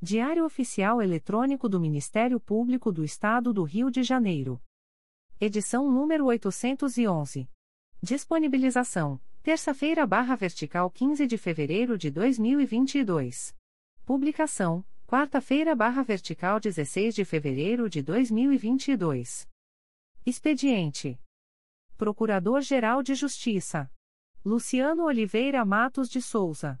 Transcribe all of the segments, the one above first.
Diário Oficial Eletrônico do Ministério Público do Estado do Rio de Janeiro. Edição número 811. Disponibilização: terça-feira barra vertical 15 de fevereiro de 2022. Publicação: quarta-feira barra vertical 16 de fevereiro de 2022. Expediente: Procurador-Geral de Justiça Luciano Oliveira Matos de Souza.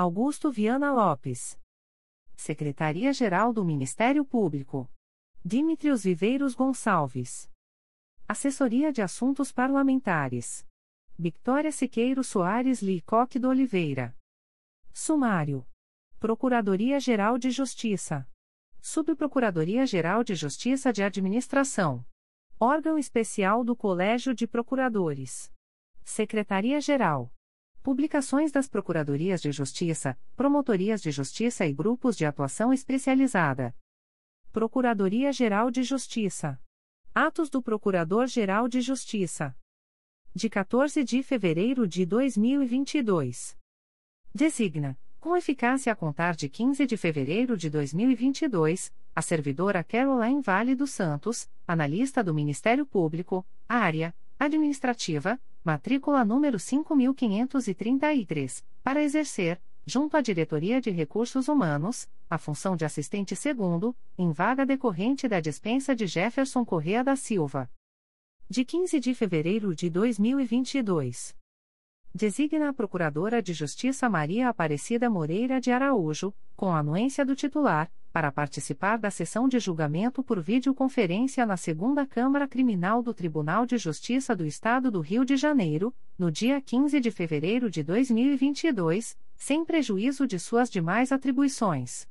Augusto Viana Lopes. Secretaria-Geral do Ministério Público. Dimitrios Viveiros Gonçalves. Assessoria de Assuntos Parlamentares. Victoria Siqueiro Soares Licoque do Oliveira. Sumário. Procuradoria-Geral de Justiça. Subprocuradoria-Geral de Justiça de Administração. Órgão Especial do Colégio de Procuradores. Secretaria-Geral. Publicações das Procuradorias de Justiça, Promotorias de Justiça e Grupos de Atuação Especializada. Procuradoria-Geral de Justiça. Atos do Procurador-Geral de Justiça. De 14 de fevereiro de 2022. Designa, com eficácia a contar de 15 de fevereiro de 2022, a servidora Caroline Vale dos Santos, analista do Ministério Público, área administrativa, matrícula número 5533, para exercer, junto à Diretoria de Recursos Humanos, a função de assistente segundo, em vaga decorrente da dispensa de Jefferson Correa da Silva. De 15 de fevereiro de 2022. Designa a Procuradora de Justiça Maria Aparecida Moreira de Araújo, com anuência do titular, para participar da sessão de julgamento por videoconferência na Segunda Câmara Criminal do Tribunal de Justiça do Estado do Rio de Janeiro, no dia 15 de fevereiro de 2022, sem prejuízo de suas demais atribuições.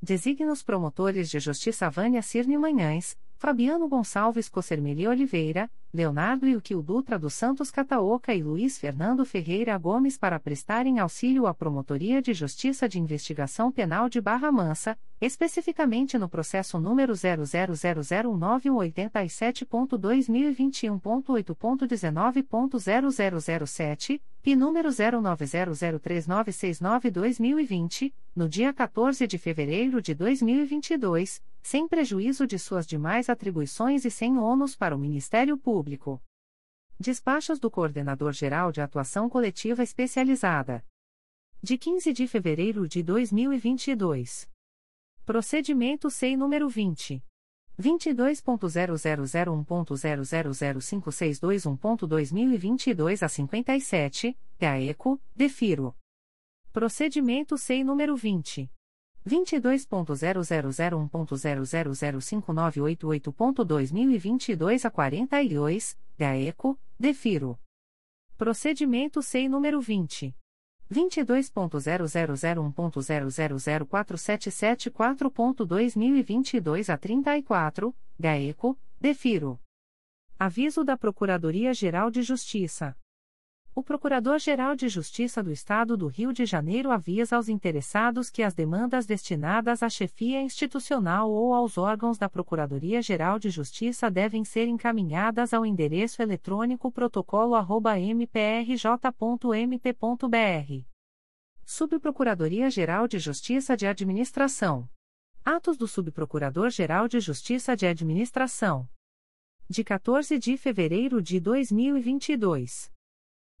Designa os promotores de justiça Vânia Cirne Manhães, Fabiano Gonçalves Cossermeli Oliveira, Leonardo Ilquil Dutra dos Santos Cataoca e Luiz Fernando Ferreira Gomes para prestarem auxílio à Promotoria de Justiça de Investigação Penal de Barra Mansa, especificamente no processo número 0009187.2021.8.19.0007, e número 09003969-2020, no dia 14 de fevereiro de 2022, sem prejuízo de suas demais atribuições e sem ônus para o Ministério Público. Despachos do Coordenador-Geral de Atuação Coletiva Especializada. De 15 de fevereiro de 2022. Procedimento SEI número 20. 22.0001.0005621.2022 a 57, GAECO, DEFIRO. Procedimento SEI número 20. 22.0001.0005988.2022 a 42, GAECO, DEFIRO. Procedimento SEI número 20. 22.0001.0004774.2022 a 34, GAECO, DEFIRO. Aviso da Procuradoria-Geral de Justiça. O Procurador-Geral de Justiça do Estado do Rio de Janeiro avisa aos interessados que as demandas destinadas à chefia institucional ou aos órgãos da Procuradoria-Geral de Justiça devem ser encaminhadas ao endereço eletrônico protocolo@mprj.mp.br. Subprocuradoria-Geral de Justiça de Administração. Atos do Subprocurador-Geral de Justiça de Administração. De 14 de fevereiro de 2022.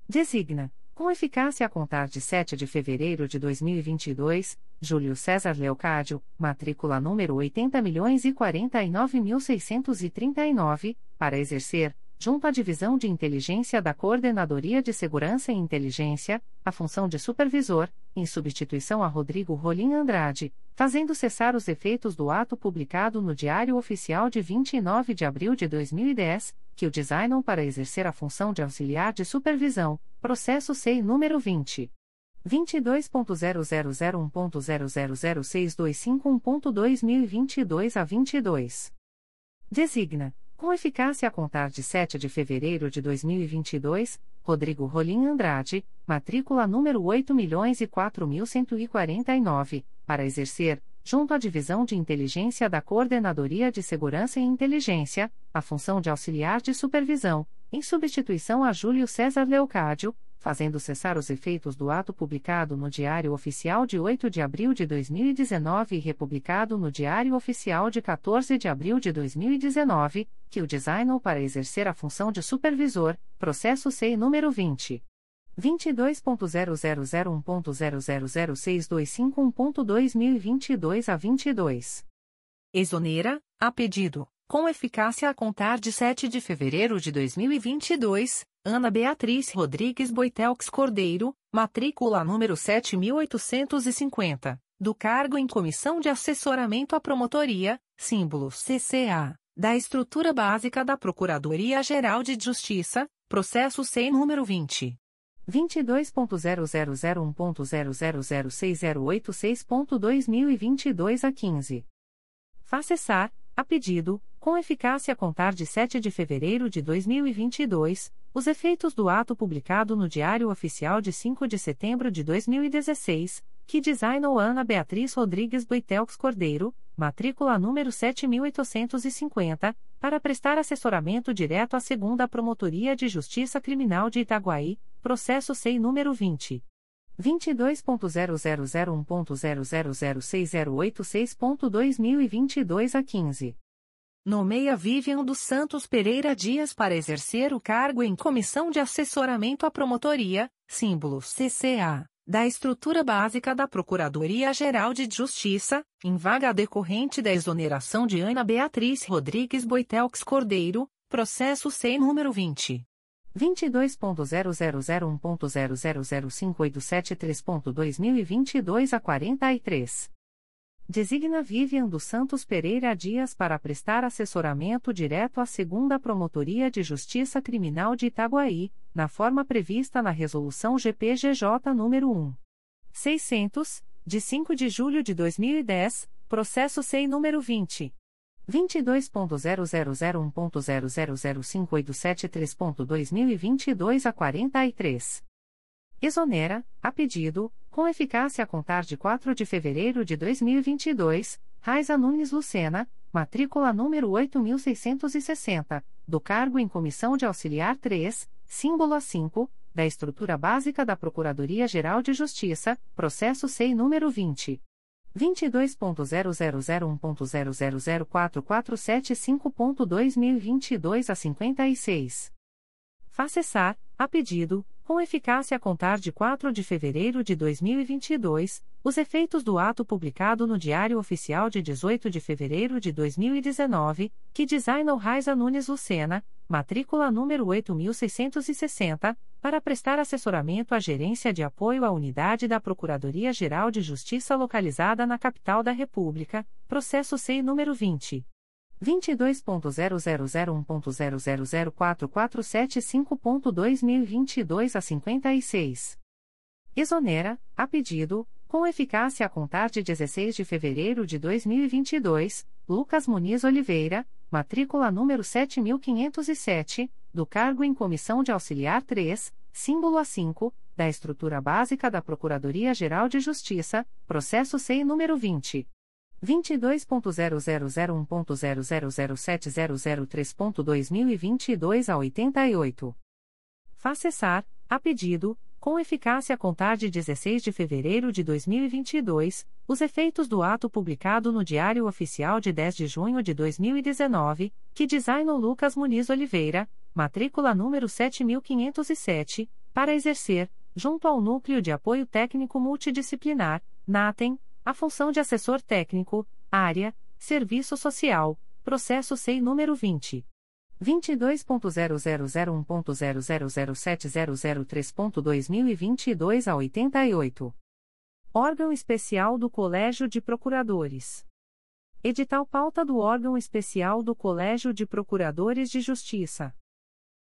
Designa, com eficácia a contar de 7 de fevereiro de 2022, Júlio César Leocádio, matrícula número 80.049.639, para exercer, junto à Divisão de Inteligência da Coordenadoria de Segurança e Inteligência, a função de supervisor, em substituição a Rodrigo Rolim Andrade, fazendo cessar os efeitos do ato publicado no Diário Oficial de 29 de abril de 2010, que o designam para exercer a função de auxiliar de supervisão, processo SEI número 20. 22.0001.0006251.2022 a 22. Designa com eficácia a contar de 7 de fevereiro de 2022, Rodrigo Rolim Andrade, matrícula número 8.004.149, para exercer, junto à Divisão de Inteligência da Coordenadoria de Segurança e Inteligência, a função de auxiliar de supervisão, em substituição a Júlio César Leocádio, fazendo cessar os efeitos do ato publicado no Diário Oficial de 8 de abril de 2019 e republicado no Diário Oficial de 14 de abril de 2019, que o designou para exercer a função de supervisor, processo SEI número 20. 22.0001.0006251.2022 a 22. Exonera, a pedido, com eficácia a contar de 7 de fevereiro de 2022, Ana Beatriz Rodrigues Boitelx Cordeiro, matrícula número 7850, do cargo em Comissão de Assessoramento à Promotoria, símbolo CCA, da Estrutura Básica da Procuradoria-Geral de Justiça, processo SEI número 20. 22.0001.0006086.2022 a 15. Facessar, a pedido, com eficácia a contar de 7 de fevereiro de 2022, os efeitos do ato publicado no Diário Oficial de 5 de setembro de 2016, que designou Ana Beatriz Rodrigues Boitelx Cordeiro, matrícula número 7850, para prestar assessoramento direto à segunda Promotoria de Justiça Criminal de Itaguaí, processo SEI número 20. 22.0001.0006086.2022 a 15. Nomeia Vivian dos Santos Pereira Dias para exercer o cargo em Comissão de Assessoramento à Promotoria, símbolo CCA, da Estrutura Básica da Procuradoria-Geral de Justiça, em vaga decorrente da exoneração de Ana Beatriz Rodrigues Boitelx Cordeiro, processo SEI número 20. 22.0001.0005873.2022 a 43. Designa Vivian dos Santos Pereira Dias para prestar assessoramento direto à Segunda Promotoria de Justiça Criminal de Itaguaí, na forma prevista na Resolução GPGJ nº 1. 600, de 5 de julho de 2010, processo SEI número 20. 22.0001.0005873.2022 a 43. Exonera, a pedido, com eficácia a contar de 4 de fevereiro de 2022, Raiza Nunes Lucena, matrícula número 8660, do cargo em Comissão de Auxiliar 3, símbolo A5, da Estrutura Básica da Procuradoria-Geral de Justiça, processo SEI número 20. 22.0001.0004475.2022 a 56. Facessar, a pedido, com eficácia a contar de 4 de fevereiro de 2022, os efeitos do ato publicado no Diário Oficial de 18 de fevereiro de 2019, que designou Raiza Nunes Lucena, matrícula número 8660, para prestar assessoramento à Gerência de Apoio à Unidade da Procuradoria-Geral de Justiça localizada na capital da República, processo SEI número 20. 22.0001.0004475.2022 a 56. Exonera, a pedido, com eficácia a contar de 16 de fevereiro de 2022, Lucas Muniz Oliveira, matrícula número 7507, do cargo em Comissão de Auxiliar 3, símbolo A5, da estrutura básica da Procuradoria-Geral de Justiça, processo SEI número 20. 22.0001.0007003.2022 a 88. Faz cessar, a pedido, com eficácia a contar de 16 de fevereiro de 2022, os efeitos do ato publicado no Diário Oficial de 10 de junho de 2019, que designou Lucas Muniz Oliveira, matrícula número 7507, para exercer, junto ao Núcleo de Apoio Técnico Multidisciplinar, NATEM, a função de assessor técnico, área, serviço social, processo SEI número 20. 22.0001.0007003.2022 a 88. Órgão Especial do Colégio de Procuradores. Edital pauta do órgão especial do Colégio de Procuradores de Justiça.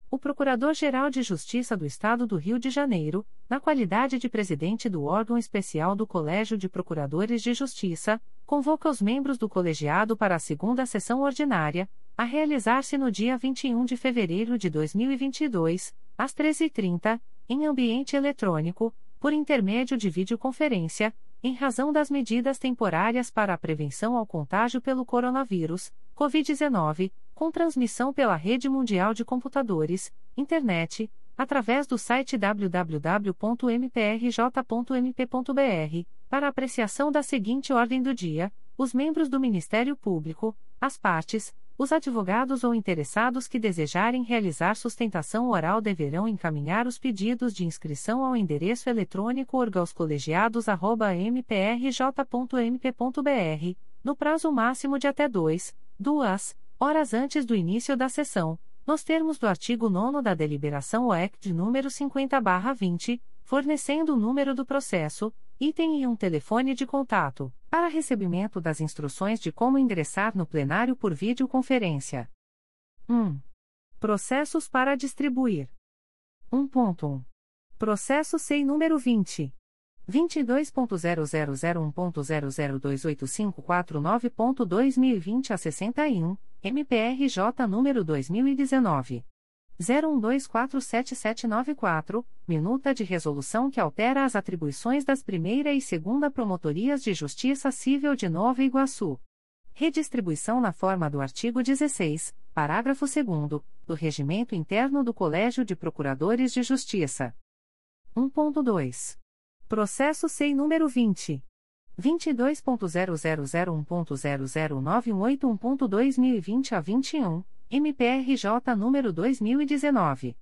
O Procurador-Geral de Justiça do Estado do Rio de Janeiro, na qualidade de presidente do órgão especial do Colégio de Procuradores de Justiça, convoca os membros do colegiado para a segunda sessão ordinária, a realizar-se no dia 21 de fevereiro de 2022, às 13h30, em ambiente eletrônico, por intermédio de videoconferência, em razão das medidas temporárias para a prevenção ao contágio pelo coronavírus, Covid-19, com transmissão pela Rede Mundial de Computadores, Internet, através do site www.mprj.mp.br, para apreciação da seguinte ordem do dia: os membros do Ministério Público, as partes, os advogados ou interessados que desejarem realizar sustentação oral deverão encaminhar os pedidos de inscrição ao endereço eletrônico orgaoscolegiados@mprj.mp.br, no prazo máximo de até dois, duas horas antes do início da sessão, nos termos do artigo 9 da deliberação OEC de número 50/20, fornecendo o número do processo, item e um telefone de contato, para recebimento das instruções de como ingressar no plenário por videoconferência. 1. Processos para distribuir. 1.1. Processo SEI número 20. 22.0001.0028549.2020 a 61, MPRJ número 2019. 01247794, minuta de resolução que altera as atribuições das primeira e segunda promotorias de justiça civil de Nova Iguaçu. Redistribuição na forma do artigo 16, parágrafo 2 do Regimento Interno do Colégio de Procuradores de Justiça. 1.2. Processo SEI número 20. 22.0001.00918.2020 a 21, MPRJ número 2019.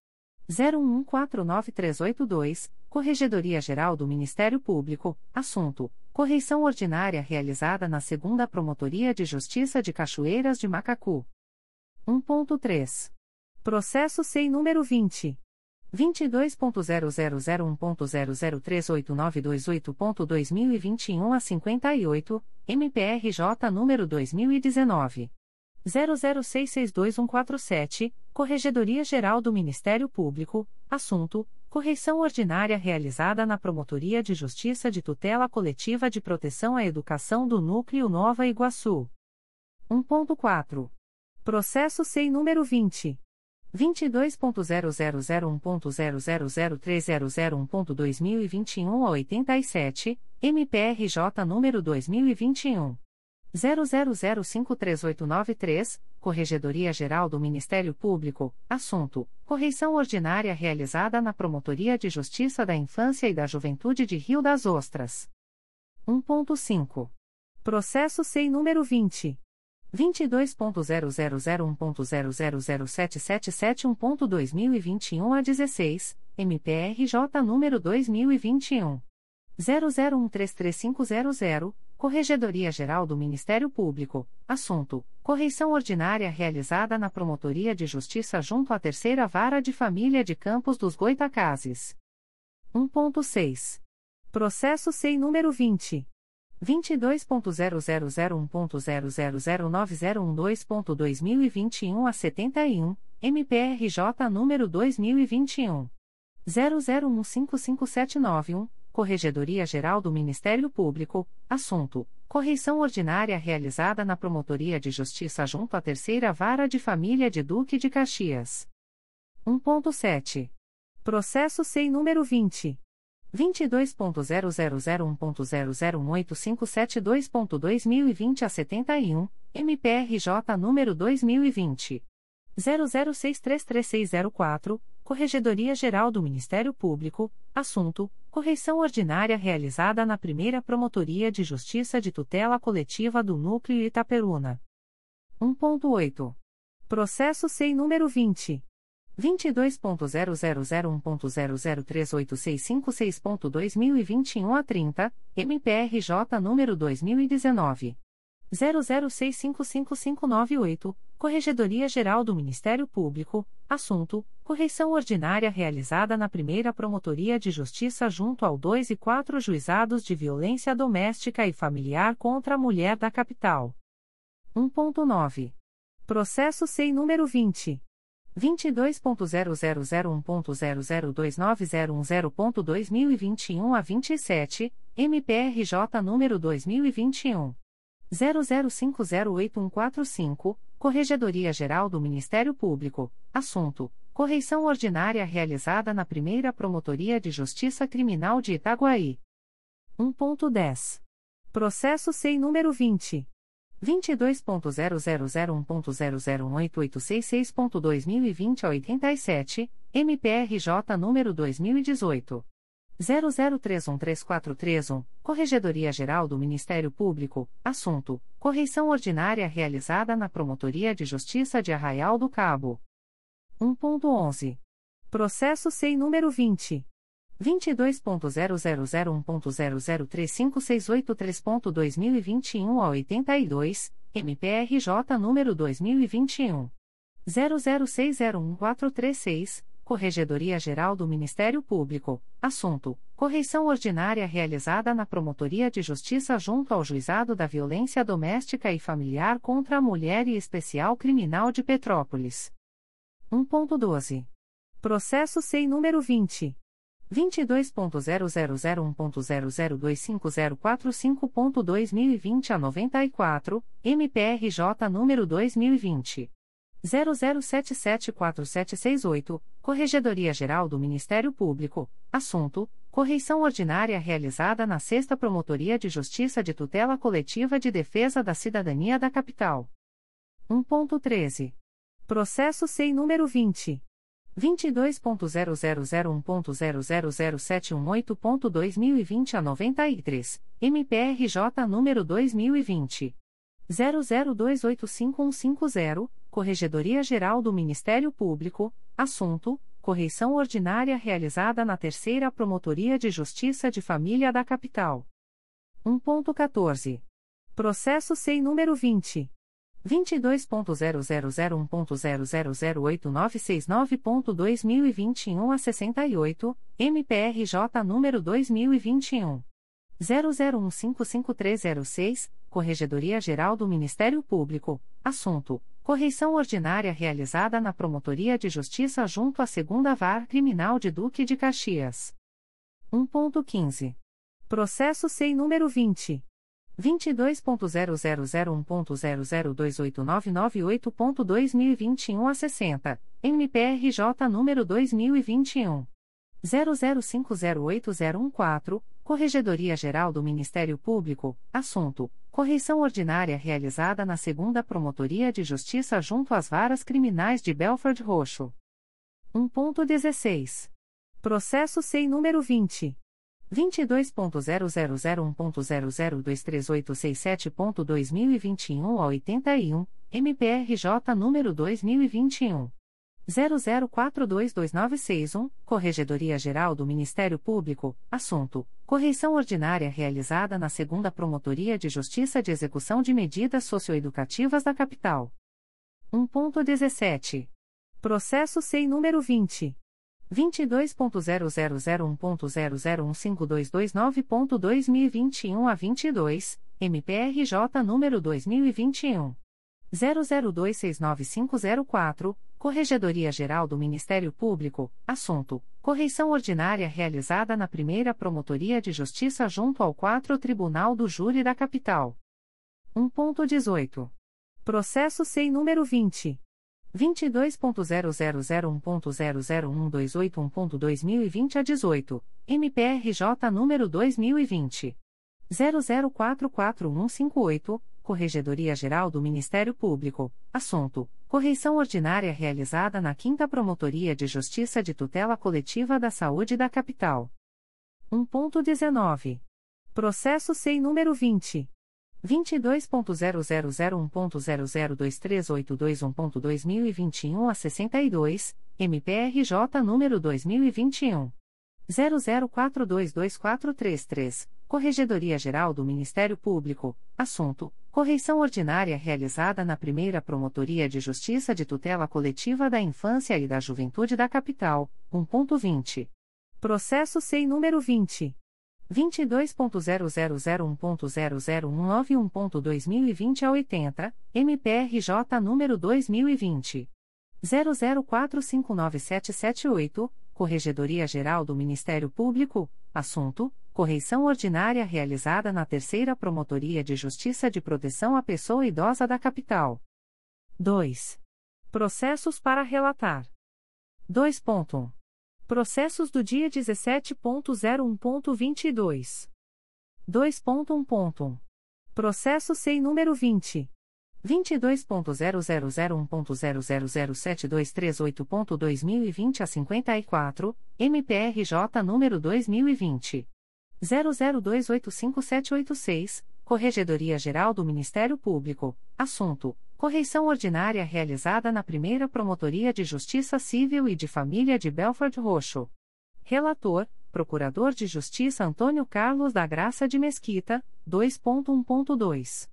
01149382, Corregedoria Geral do Ministério Público, assunto: correição ordinária realizada na Segunda Promotoria de Justiça de Cachoeiras de Macacu. 1.3. Processo SEI número 20. 22.0001.0038928.2021 a 58, MPRJ número 2019. 00662147, Corregedoria Geral do Ministério Público, assunto: correição ordinária realizada na Promotoria de Justiça de Tutela Coletiva de Proteção à Educação do Núcleo Nova Iguaçu. 1.4. Processo SEI número 20. 22.0001.0003001.2021 a 87, MPRJ número 2021. 00053893, Corregedoria Geral do Ministério Público, assunto: correição ordinária realizada na Promotoria de Justiça da Infância e da Juventude de Rio das Ostras. 1.5. Processo SEI número 20. 22.0001.0007771.2021 a 16, MPRJ número 2021. 00133500, Corregedoria Geral do Ministério Público, assunto: correição ordinária realizada na Promotoria de Justiça junto à Terceira Vara de Família de Campos dos Goitacazes. 1.6. Processo SEI número 20. 22.0001.0009012.2021 a 71, MPRJ número 2021. 00155791, Corregedoria Geral do Ministério Público, assunto: correição ordinária realizada na Promotoria de Justiça junto à Terceira Vara de Família de Duque de Caxias. 1.7. Processo SEI número 20. 22.0001.0018572.2020 a 71, MPRJ número 2020. 00633604, Corregedoria Geral do Ministério Público, assunto: correição ordinária realizada na primeira Promotoria de Justiça de Tutela Coletiva do Núcleo Itaperuna. 1.8. Processo SEI número 20. 22.0001.0038656.2021 a 30, MPRJ número 2019. 00655598, Corregedoria Geral do Ministério Público, assunto: correição ordinária realizada na primeira Promotoria de Justiça junto ao 2 e 4 Juizados de Violência Doméstica e Familiar contra a Mulher da Capital. 1.9. Processo SEI número 20. 22.0001.0029010.2021 a 27, MPRJ número 2021 00508145, Corregedoria Geral do Ministério Público, assunto: correição ordinária realizada na primeira Promotoria de Justiça Criminal de Itaguaí. 1.10. Processo SEI número 20. 22.0001.0018866.2020 a 87, MPRJ número 2018. 00313431, Corregedoria Geral do Ministério Público, assunto: correição ordinária realizada na Promotoria de Justiça de Arraial do Cabo. 1.11. Processo SEI número 20. 22.0001.0035683.2021 a 82, MPRJ número 2021. 00601436, Corregedoria Geral do Ministério Público, assunto: correição ordinária realizada na Promotoria de Justiça junto ao Juizado da Violência Doméstica e Familiar contra a Mulher e Especial Criminal de Petrópolis. 1.12. Processo SEI número 20. 22.0001.0025045.2020 a 94, MPRJ número 2020 00774768, Corregedoria Geral do Ministério Público, assunto: correição ordinária realizada na Sexta Promotoria de Justiça de Tutela Coletiva de Defesa da Cidadania da Capital. 1.13. Processo SEI número 20. 22.0001.0007118.2020 a 93, MPRJ número 2020 00285150, Corregedoria Geral do Ministério Público, assunto: correição ordinária realizada na Terceira Promotoria de Justiça de Família da Capital. 1.14. Processo SEI número 20 22.0001.0008969.2021 a 68, MPRJ número 2021 00155306, Corregedoria Geral do Ministério Público, assunto: correição ordinária realizada na Promotoria de Justiça junto à Segunda VAR Criminal de Duque de Caxias. 1.15. Processo SEI número 20. 22.0001.0028998.2021 a 60, MPRJ número 2021 00508014, Corregedoria Geral do Ministério Público, assunto: correição ordinária realizada na Segunda Promotoria de Justiça junto às Varas Criminais de Belford Roxo. 1.16. Processo SEI número 20 22.0001.0023867.2021 a 81, MPRJ número 2021 00422961, Corregedoria Geral do Ministério Público, assunto: correição ordinária realizada na Segunda Promotoria de Justiça de Execução de Medidas Socioeducativas da Capital. 1.17. Processo SEI número 20. 22.0001.0015229.2021 a 22, MPRJ número 2021 00269504, Corregedoria Geral do Ministério Público, assunto: correição ordinária realizada na primeira Promotoria de Justiça junto ao 4 Tribunal do Júri da Capital. 1.18. Processo SEI número 20. 22.0001.00128.2020 a 18, MPRJ número 2020 00441158, Corregedoria Geral do Ministério Público, assunto: correição ordinária realizada na 5 Promotoria de Justiça de Tutela Coletiva da Saúde da Capital. 1.19. Processo SEI número 20 22.0001.0023821.2021 a 62, MPRJ número 2021 00422433, Corregedoria Geral do Ministério Público, assunto: correição ordinária realizada na primeira Promotoria de Justiça de Tutela Coletiva da Infância e da Juventude da Capital, 1.20. Processo SEI número 20. 22.0001.00191.2020 a 80, MPRJ número 2020. 00459778, Corregedoria Geral do Ministério Público, assunto: correição ordinária realizada na Terceira Promotoria de Justiça de Proteção à Pessoa Idosa da Capital. 2. Processos para relatar. 2.1. Processos do dia 17.01.22. 2.1. Processo SEI número 20. 22.0001.0007238.2020 a 54, MPRJ número 2020. 00285786, Corregedoria Geral do Ministério Público, assunto: correição ordinária realizada na primeira Promotoria de Justiça Civil e de Família de Belford Roxo. Relator: Procurador de Justiça Antônio Carlos da Graça de Mesquita, 2.1.2.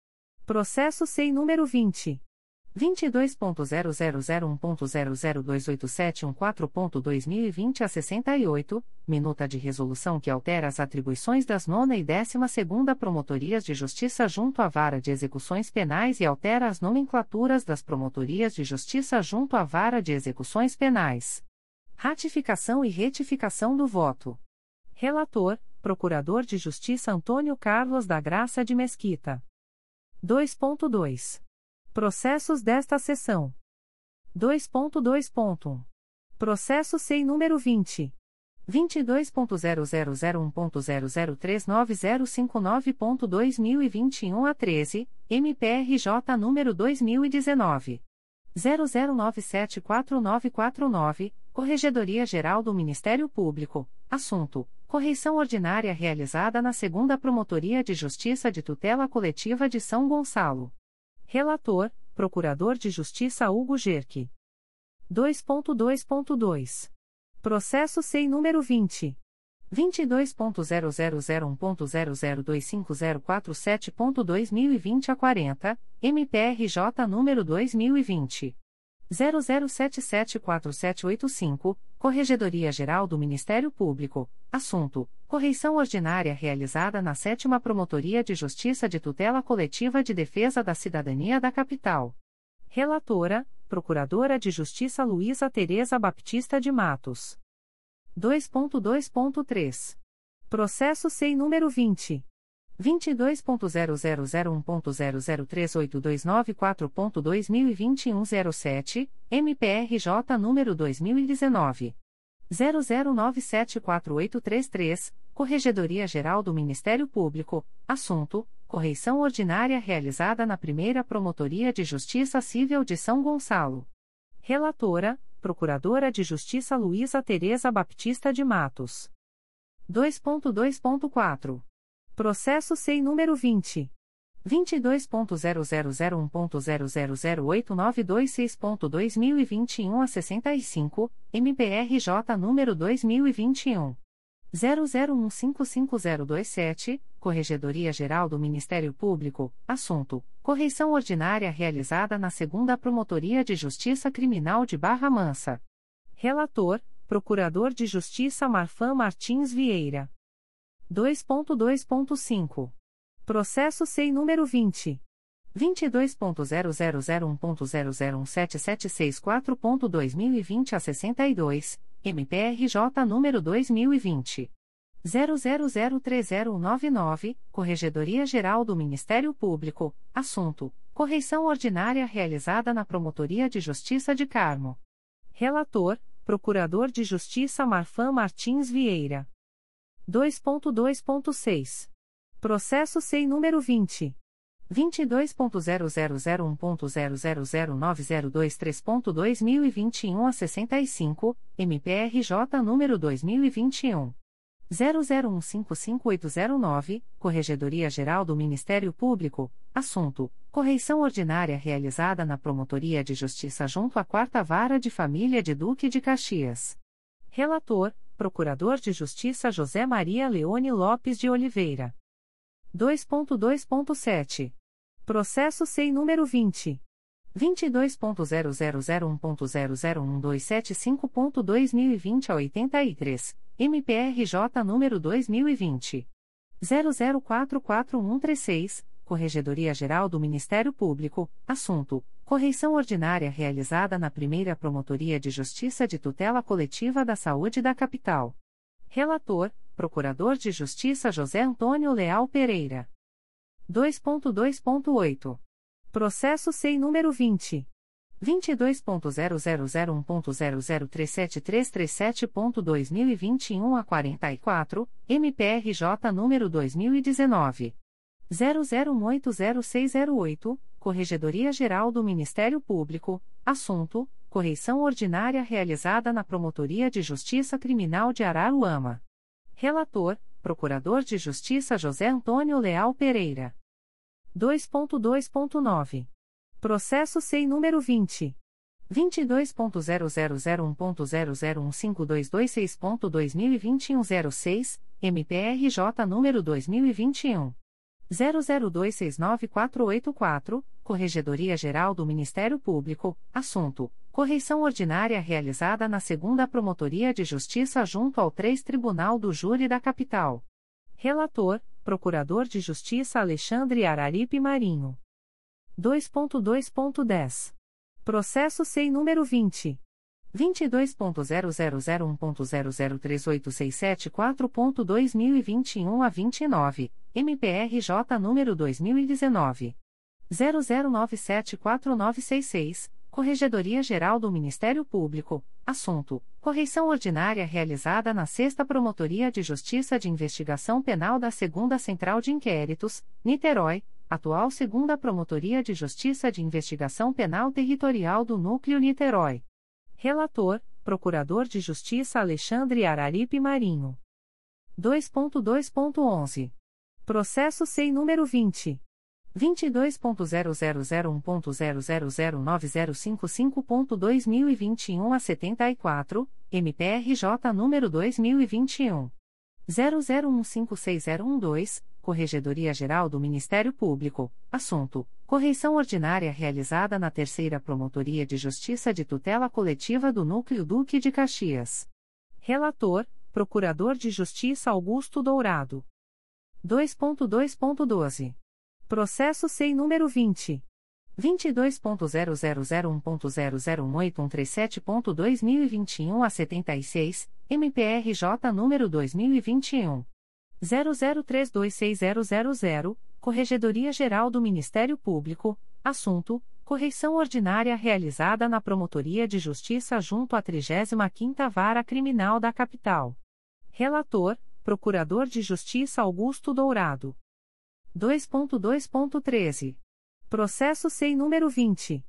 Processo SEI número 20. 22.0001.0028714.2020 a 68, minuta de resolução que altera as atribuições das nona e décima segunda Promotorias de Justiça junto à Vara de Execuções Penais e altera as nomenclaturas das Promotorias de Justiça junto à Vara de Execuções Penais. Ratificação e retificação do voto. Relator, Procurador de Justiça Antônio Carlos da Graça de Mesquita. 2.2. Processos desta sessão. 2.2. Processo SEI número 20. 22.0001.0039059.2021 a 13, MPRJ número 2019. 00974949, Corregedoria Geral do Ministério Público, assunto: correição ordinária realizada na Segunda Promotoria de Justiça de Tutela Coletiva de São Gonçalo. Relator: Procurador de Justiça Hugo Gerque. 2.2.2. Processo SEI número 20. 22.0001.0025047.2020 a 40, MPRJ número 2020. 00774785, Corregedoria Geral do Ministério Público, assunto: correição ordinária realizada na 7 Promotoria de Justiça de Tutela Coletiva de Defesa da Cidadania da Capital. Relatora: Procuradora de Justiça Luísa Tereza Baptista de Matos. 2.2.3. Processo SEI número 20. 22.0001.0038294.2021 07, MPRJ número 2019. 00974833, Corregedoria Geral do Ministério Público, assunto: correição ordinária realizada na primeira Promotoria de Justiça Civil de São Gonçalo. Relatora: Procuradora de Justiça Luísa Tereza Baptista de Matos. 2.2.4. Processo SEI número 20. 22.0001.0008926.2021 a 65, MPRJ número 2021. 00155027, Corregedoria Geral do Ministério Público, assunto: correição ordinária realizada na Segunda Promotoria de Justiça Criminal de Barra Mansa. Relator: Procurador de Justiça Marfan Martins Vieira. 2.2.5. Processo SEI número 20. 22.0001.0017764.2020 a 62, MPRJ número 2020. 00030199, Corregedoria Geral do Ministério Público, assunto: Correição ordinária realizada na Promotoria de Justiça de Carmo. Relator: Procurador de Justiça Marfan Martins Vieira. 2.2.6. Processo SEI número 20. 22.0001.0009023.2021 a 65, MPRJ número 2021 00155809, Corregedoria Geral do Ministério Público, assunto: correição ordinária realizada na Promotoria de Justiça junto à Quarta Vara de Família de Duque de Caxias. Relator: Procurador de Justiça José Maria Leone Lopes de Oliveira. 2.2.7. Processo SEI número 20 22.0001.0012755.2020 a 83, MPRJ número 2020. 00444136, Corregedoria Geral do Ministério Público, assunto: Correição ordinária realizada na primeira Promotoria de Justiça de Tutela Coletiva da Saúde da Capital. Relator: Procurador de Justiça José Antônio Leal Pereira. 2.2.8. Processo SEI número 20. 22.0001.0037337.2021 a 44, MPRJ número 2019. 00180608, Corregedoria Geral do Ministério Público, assunto: correição ordinária realizada na Promotoria de Justiça Criminal de Araruama. Relator: Procurador de Justiça José Antônio Leal Pereira. 2.2.9. Processo SEI número 20. 22.0001.0015226.2021 06, MPRJ número 2021. 00269484, Corregedoria Geral do Ministério Público, assunto: correição ordinária realizada na Segunda Promotoria de Justiça junto ao 3 Tribunal do Júri da Capital. Relator: Procurador de Justiça Alexandre Araripe Marinho. 2.2.10. Processo SEI número 20. 22.0001.0038674.2021 a 29, MPRJ número 2019. 00974966, Corregedoria Geral do Ministério Público, assunto: correição ordinária realizada na 6 Promotoria de Justiça de Investigação Penal da 2 Central de Inquéritos, Niterói, atual 2 Promotoria de Justiça de Investigação Penal Territorial do Núcleo Niterói. Relator: Procurador de Justiça Alexandre Araripe Marinho. 2.2.11. Processo SEI número 20. 22.0001.0009055.2021 a 74, MPRJ número 2021. 00156012, Corregedoria Geral do Ministério Público, assunto: correição ordinária realizada na Terceira Promotoria de Justiça de Tutela Coletiva do Núcleo Duque de Caxias. Relator: Procurador de Justiça Augusto Dourado. 2.2.12. Processo SEI número 20. 22.0001.0018137.2021 a 76, MPRJ número 2021. 00326000, Corregedoria Geral do Ministério Público, assunto: correição ordinária realizada na Promotoria de Justiça junto à 35ª Vara Criminal da Capital. Relator: Procurador de Justiça Augusto Dourado. 2.2.13. Processo SEI número 20.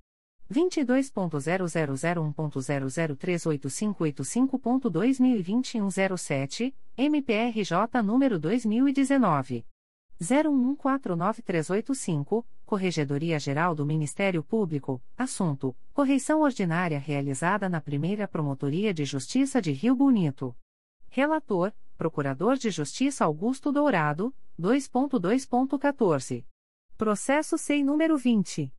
22.0001.0038585.2021 07, MPRJ número 2019. 01149385, Corregedoria Geral do Ministério Público, assunto: correição ordinária realizada na primeira Promotoria de Justiça de Rio Bonito. Relator: Procurador de Justiça Augusto Dourado, 2.2.14. Processo SEI número 20.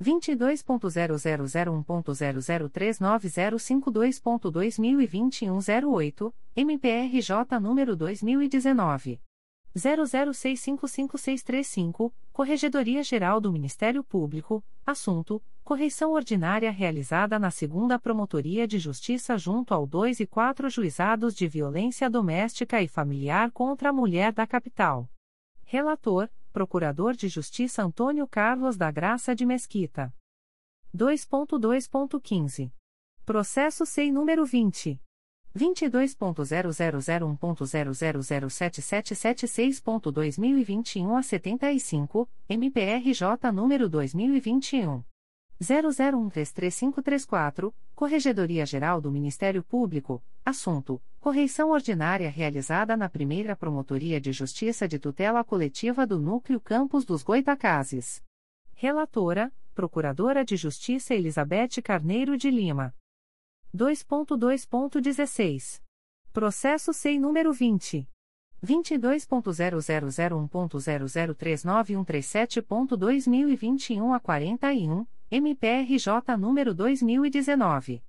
22.0001.0039052.2021 08, MPRJ número 2019. 00655635, Corregedoria Geral do Ministério Público, assunto: correição ordinária realizada na Segunda Promotoria de Justiça junto ao 2 e 4 Juizados de Violência Doméstica e Familiar contra a Mulher da Capital. Relator: Procurador de Justiça Antônio Carlos da Graça de Mesquita. 2.2.15. Processo SEI número 20. 22.0001.0007776.2021 a 75, MPRJ número 2021. 00133534, Corregedoria Geral do Ministério Público, assunto: correição ordinária realizada na primeira Promotoria de Justiça de Tutela Coletiva do Núcleo Campos dos Goitacazes. Relatora: Procuradora de Justiça Elizabeth Carneiro de Lima. 2.2.16. Processo SEI número 20. 22.0001.0039137.2021 a 41, MPRJ número 2019.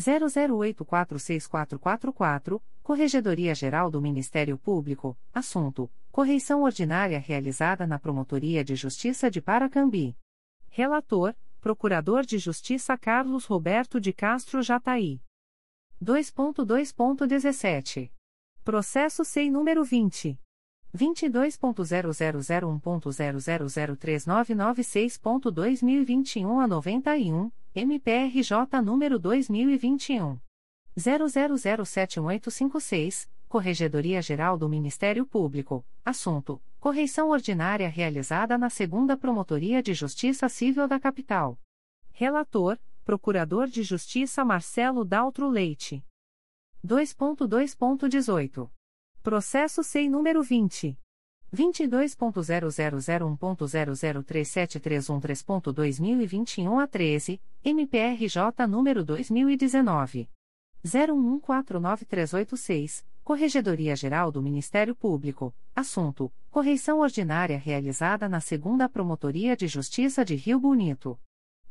00846444, Corregedoria Geral do Ministério Público, assunto: correição ordinária realizada na Promotoria de Justiça de Paracambi. Relator: Procurador de Justiça Carlos Roberto de Castro Jataí. 2.2.17. Processo SEI número 20. 22.0001.0003996.2021 a 91, MPRJ número 2021. 00071856, Corregedoria Geral do Ministério Público, assunto: correição ordinária realizada na Segunda Promotoria de Justiça Civil da Capital. Relator: Procurador de Justiça Marcelo Daltro Leite. 2.2.18. Processo SEI número 20. 22.0001.0037313.2021 a 13, MPRJ número 2019. 01149386, Corregedoria Geral do Ministério Público, assunto: correição ordinária realizada na Segunda Promotoria de Justiça de Rio Bonito.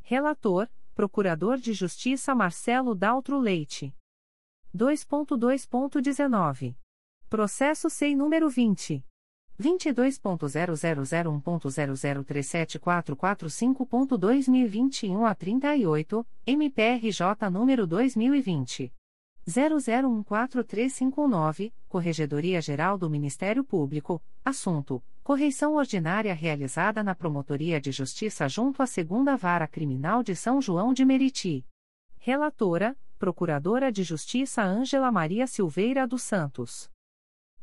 Relator: Procurador de Justiça Marcelo Daltro Leite. 2.2.19. Processo SEI número 20. 22.0001.0037445.2021 a 38, MPRJ número 2020. 00143559, Corregedoria Geral do Ministério Público, assunto: correição ordinária realizada na Promotoria de Justiça junto à Segunda Vara Criminal de São João de Meriti. Relatora: Procuradora de Justiça Ângela Maria Silveira dos Santos.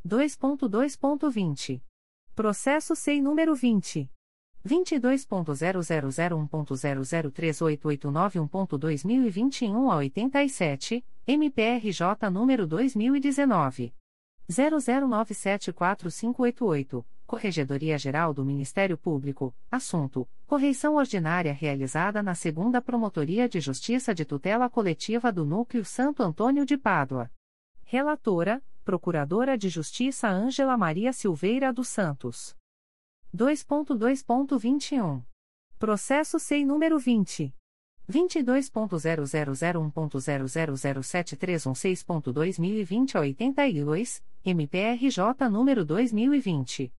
2.2.20. Processo SEI número 20. 22.0001.0038891.2021 a 87, MPRJ número 2019. 00974588, Corregedoria Geral do Ministério Público, assunto: correição ordinária realizada na Segunda Promotoria de Justiça de Tutela Coletiva do Núcleo Santo Antônio de Pádua. Relatora: Procuradora de Justiça Ângela Maria Silveira dos Santos. 2.2.21. Processo SEI número 20. 22.0001.0007316.2020 a 82, MPRJ número 2020.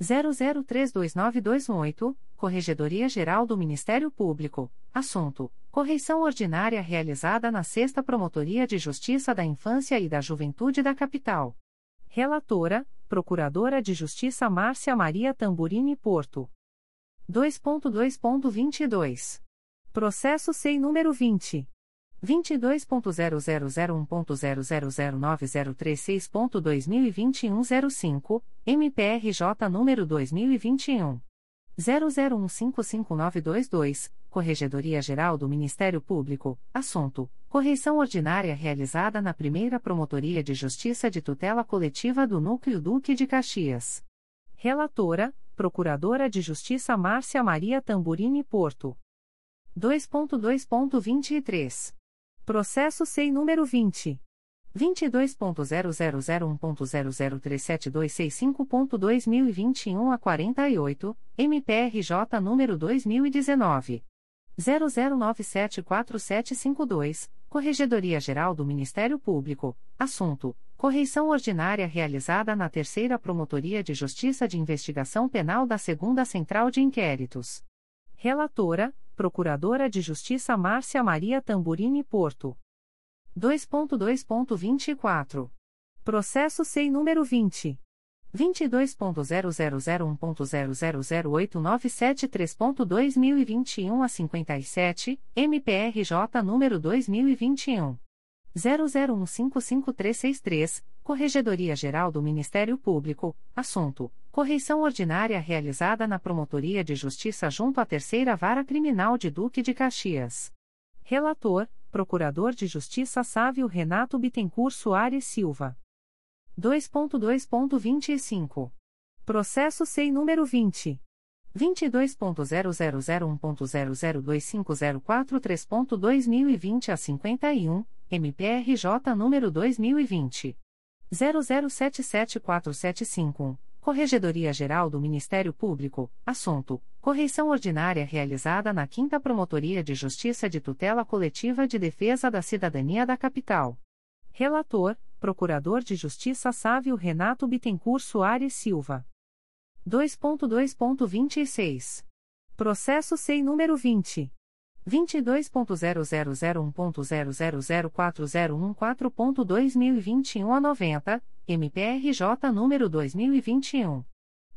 00329218, Corregedoria Geral do Ministério Público, assunto: correição ordinária realizada na Sexta Promotoria de Justiça da Infância e da Juventude da Capital. Relatora: Procuradora de Justiça Márcia Maria Tamburini Porto. 2.2.22. Processo SEI número 20. 22.0001.0009036.2021 05, MPRJ número 2021. 00155922, Corregedoria Geral do Ministério Público, assunto: correição ordinária realizada na primeira Promotoria de Justiça de Tutela Coletiva do Núcleo Duque de Caxias. Relatora: Procuradora de Justiça Márcia Maria Tamburini Porto. 2.2.23. Processo SEI número 20. 22.0001.0037265.2021 a 48, MPRJ número 2019. 00974752, Corregedoria Geral do Ministério Público, assunto: correição ordinária realizada na Terceira Promotoria de Justiça de Investigação Penal da Segunda Central de Inquéritos. Relatora: Procuradora de Justiça Márcia Maria Tamburini Porto. 2.2.24. Processo SEI número 20. 22.0001.0008973.2021 a 57, MPRJ número 2021 00155363, Corregedoria Geral do Ministério Público, assunto: correição ordinária realizada na Promotoria de Justiça junto à Terceira Vara Criminal de Duque de Caxias. Relator: Procurador de Justiça Sávio Renato Bittencourt Soares Silva. 2.2.25. Processo SEI número 20. 22.0001.0025043.2020 a 51, MPRJ número 2020. 00774751, Corregedoria Geral do Ministério Público, assunto: correição ordinária realizada na 5 Promotoria de Justiça de Tutela Coletiva de Defesa da Cidadania da Capital. Relator: Procurador de Justiça Sávio Renato Bittencourt Soares Silva. 2.2.26. Processo SEI número 20. 22.0001.0004014.2021 a 90, MPRJ número 2021.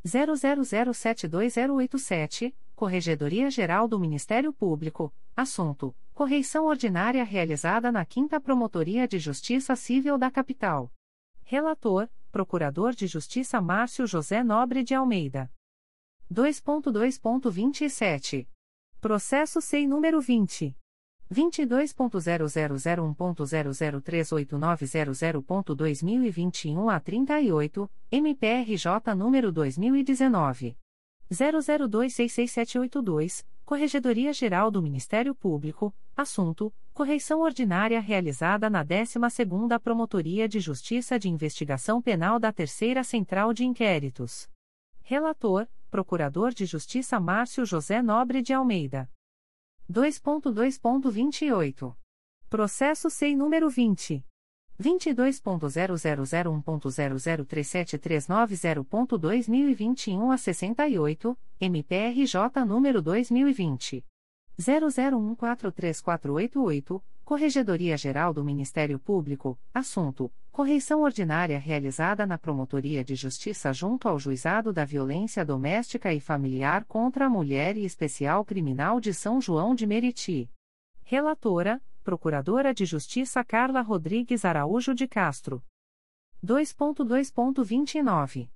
00072087, Corregedoria Geral do Ministério Público, assunto: correição ordinária realizada na 5 Promotoria de Justiça Civil da Capital. Relator: Procurador de Justiça Márcio José Nobre de Almeida. 2.2.27. Processo SEI número 20. 22.0001.0038900.2021 a 38, MPRJ número 2019. 00266782, Corregedoria Geral do Ministério Público, assunto: correição ordinária realizada na 12ª Promotoria de Justiça de Investigação Penal da Terceira Central de Inquéritos. Relator: Procurador de Justiça Márcio José Nobre de Almeida. 2.2.28. Processo SEI número 20 22.0001.0037390.2021 a 68, MPRJ número 2020 00143488, Corregedoria Geral do Ministério Público, assunto: correição ordinária realizada na Promotoria de Justiça junto ao Juizado da Violência Doméstica e Familiar contra a Mulher e Especial Criminal de São João de Meriti. Relatora: Procuradora de Justiça Carla Rodrigues Araújo de Castro. 2.2.29.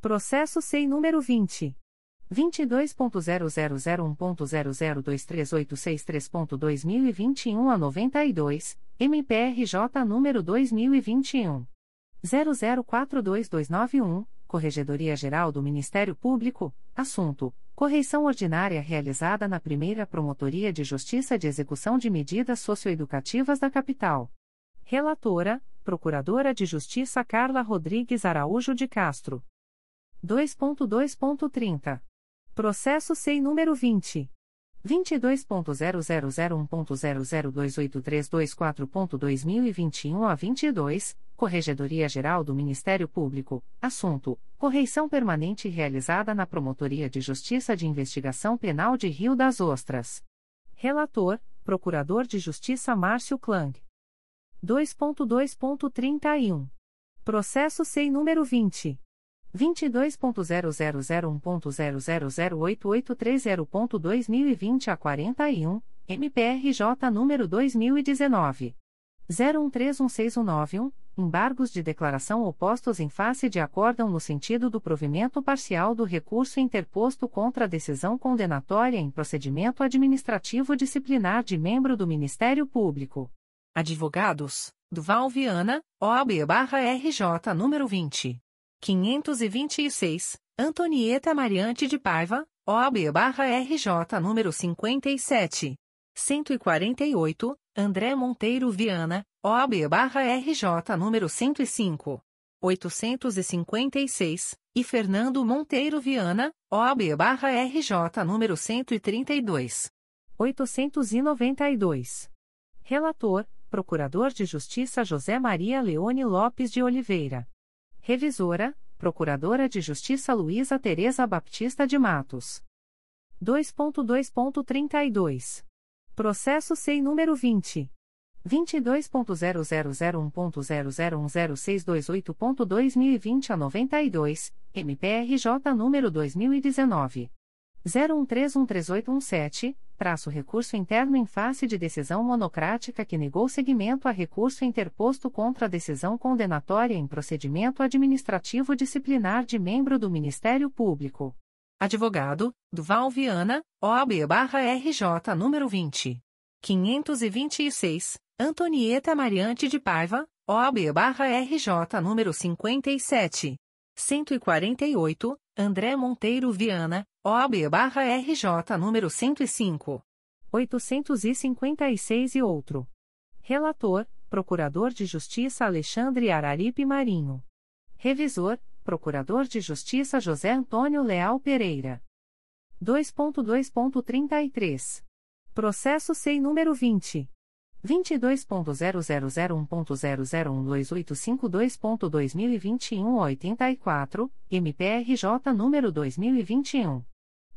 Processo SEI número 20. 22.0001.0023863.2021 a 92, MPRJ número 2021. 00422991, Corregedoria Geral do Ministério Público, assunto: correição ordinária realizada na primeira Promotoria de Justiça de Execução de Medidas Socioeducativas da Capital. Relatora: Procuradora de Justiça Carla Rodrigues Araújo de Castro. 2.2.30. Processo SEI número 20. 22.0001.0028324.2021 a 22, Corregedoria Geral do Ministério Público, assunto: correição permanente realizada na Promotoria de Justiça de Investigação Penal de Rio das Ostras. Relator: Procurador de Justiça Márcio Klang. 2.2.31. Processo SEI número 20. 22.0001.0008830.2020 a 41, MPRJ número 2019. 01316191, embargos de declaração opostos em face de acórdão no sentido do provimento parcial do recurso interposto contra a decisão condenatória em procedimento administrativo disciplinar de membro do Ministério Público. Advogados, Duval Viana, OAB-RJ número 20. 526, Antonieta Mariante de Paiva, OAB-RJ número 57. 148, André Monteiro Viana, OAB-RJ número 105. 856, e Fernando Monteiro Viana, OAB-RJ número 132. 892. Relator, Procurador de Justiça José Maria Leone Lopes de Oliveira. Revisora, Procuradora de Justiça Luísa Tereza Baptista de Matos. 2.2.32. Processo SEI número 20. 22.0001.0010628.2020 a 92, MPRJ número 2019 01313817, traço recurso interno em face de decisão monocrática que negou seguimento a recurso interposto contra a decisão condenatória em procedimento administrativo disciplinar de membro do Ministério Público. Advogado, Duval Viana, OAB-RJ número 20. 526, Antonieta Mariante de Paiva, OAB-RJ número 57. 148, André Monteiro Viana, OAB-RJ número 105. 856 e outro. Relator, Procurador de Justiça Alexandre Araripe Marinho. Revisor, Procurador de Justiça José Antônio Leal Pereira. 2.2.33. Processo SEI número 20. 22.0001.0012852.2021 a 84, MPRJ número 2021.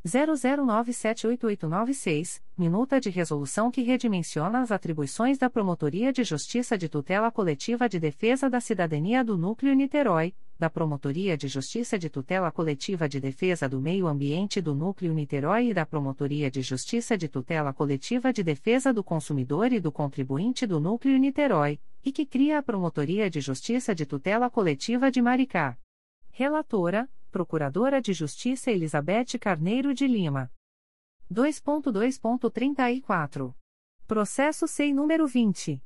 00978896, minuta de resolução que redimensiona as atribuições da Promotoria de Justiça de Tutela Coletiva de Defesa da Cidadania do Núcleo Niterói, da Promotoria de Justiça de Tutela Coletiva de Defesa do Meio Ambiente do Núcleo Niterói e da Promotoria de Justiça de Tutela Coletiva de Defesa do Consumidor e do Contribuinte do Núcleo Niterói, e que cria a Promotoria de Justiça de Tutela Coletiva de Maricá. Relatora, Procuradora de Justiça Elizabeth Carneiro de Lima. 2.2.34. Processo SEI número 20.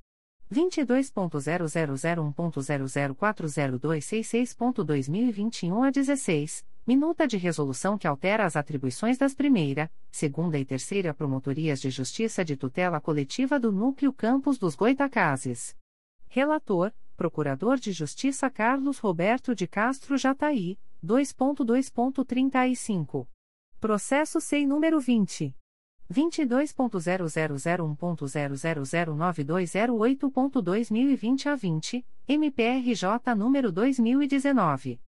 22.0001.0040266.2021 a 16, minuta de resolução que altera as atribuições das primeira, segunda e terceira promotorias de justiça de tutela coletiva do Núcleo Campos dos Goitacazes. Relator, Procurador de Justiça Carlos Roberto de Castro Jataí, 2.2.35. Processo SEI número 20. 22.0001.0009208.2020 a 20, MPRJ número 2019.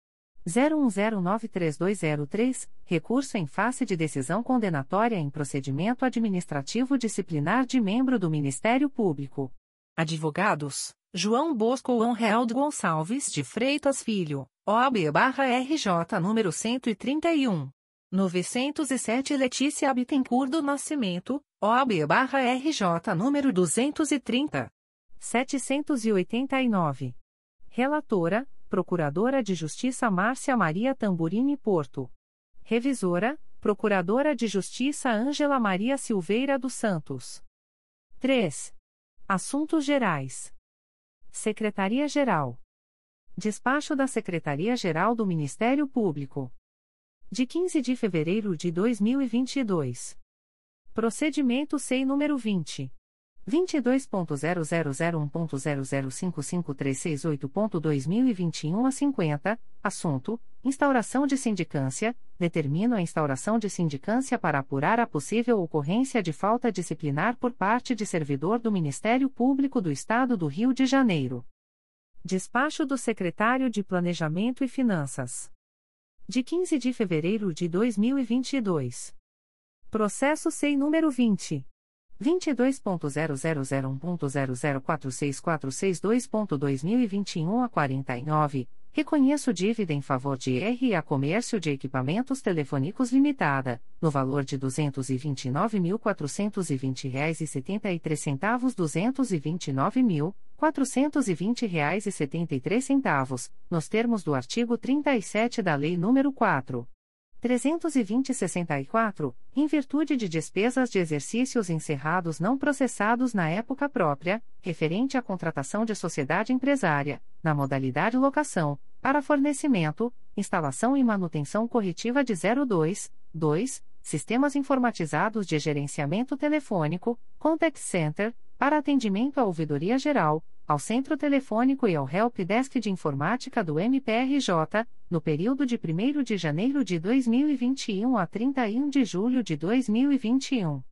01093203, recurso em face de decisão condenatória em procedimento administrativo disciplinar de membro do Ministério Público. Advogados, João Bosco Anrealdo Gonçalves de Freitas Filho, OAB-RJ número 131. 907 Letícia Bittencourt do Nascimento, OAB-RJ número 230. 789. Relatora, Procuradora de Justiça Márcia Maria Tamburini Porto. Revisora, Procuradora de Justiça Ângela Maria Silveira dos Santos. 3. Assuntos Gerais. Secretaria-Geral. Despacho da Secretaria-Geral do Ministério Público de 15 de fevereiro de 2022. Procedimento SEI número 20. 22.0001.0055368.2021 a 50, assunto: instauração de sindicância, determino a instauração de sindicância para apurar a possível ocorrência de falta disciplinar por parte de servidor do Ministério Público do Estado do Rio de Janeiro. Despacho do Secretário de Planejamento e Finanças de 15 de fevereiro de 2022. Processo SEI número 20. 22.0001.0046462.2021 a 49, reconheço dívida em favor de RA Comércio de Equipamentos Telefônicos Limitada, no valor de R$ 229.420,73 229.000 420 reais e 73 centavos, nos termos do artigo 37 da Lei nº 4. 320-64, em virtude de despesas de exercícios encerrados não processados na época própria, referente à contratação de sociedade empresária, na modalidade locação, para fornecimento, instalação e manutenção corretiva de 02, 2, sistemas informatizados de gerenciamento telefônico, contact center, para atendimento à ouvidoria geral, ao centro telefônico e ao help desk de informática do MPRJ, no período de 1 de janeiro de 2021 a 31 de julho de 2021.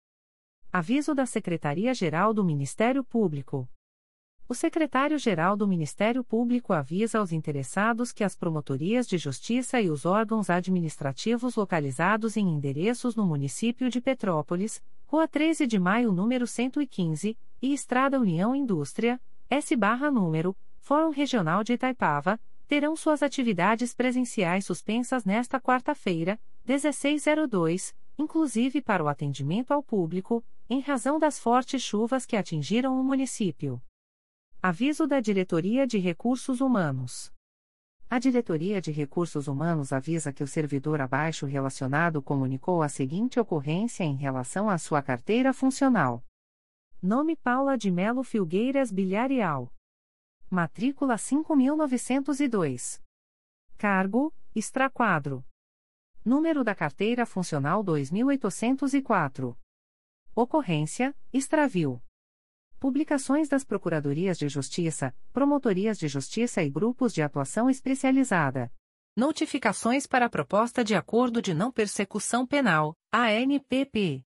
Aviso da Secretaria-Geral do Ministério Público. O secretário-geral do Ministério Público avisa aos interessados que as promotorias de justiça e os órgãos administrativos localizados em endereços no município de Petrópolis, Rua 13 de Maio, número 115, e Estrada União Indústria, S barra número, Fórum Regional de Itaipava, terão suas atividades presenciais suspensas nesta quarta-feira, 1602, inclusive para o atendimento ao público, em razão das fortes chuvas que atingiram o município. Aviso da Diretoria de Recursos Humanos. A Diretoria de Recursos Humanos avisa que o servidor abaixo relacionado comunicou a seguinte ocorrência em relação à sua carteira funcional. Nome Paula de Melo Filgueiras Bilharial. Matrícula 5902. Cargo: Extraquadro. Número da carteira funcional 2804. Ocorrência: Extravio. Publicações das Procuradorias de Justiça, Promotorias de Justiça e Grupos de Atuação Especializada. Notificações para a Proposta de Acordo de Não Persecução Penal, ANPP.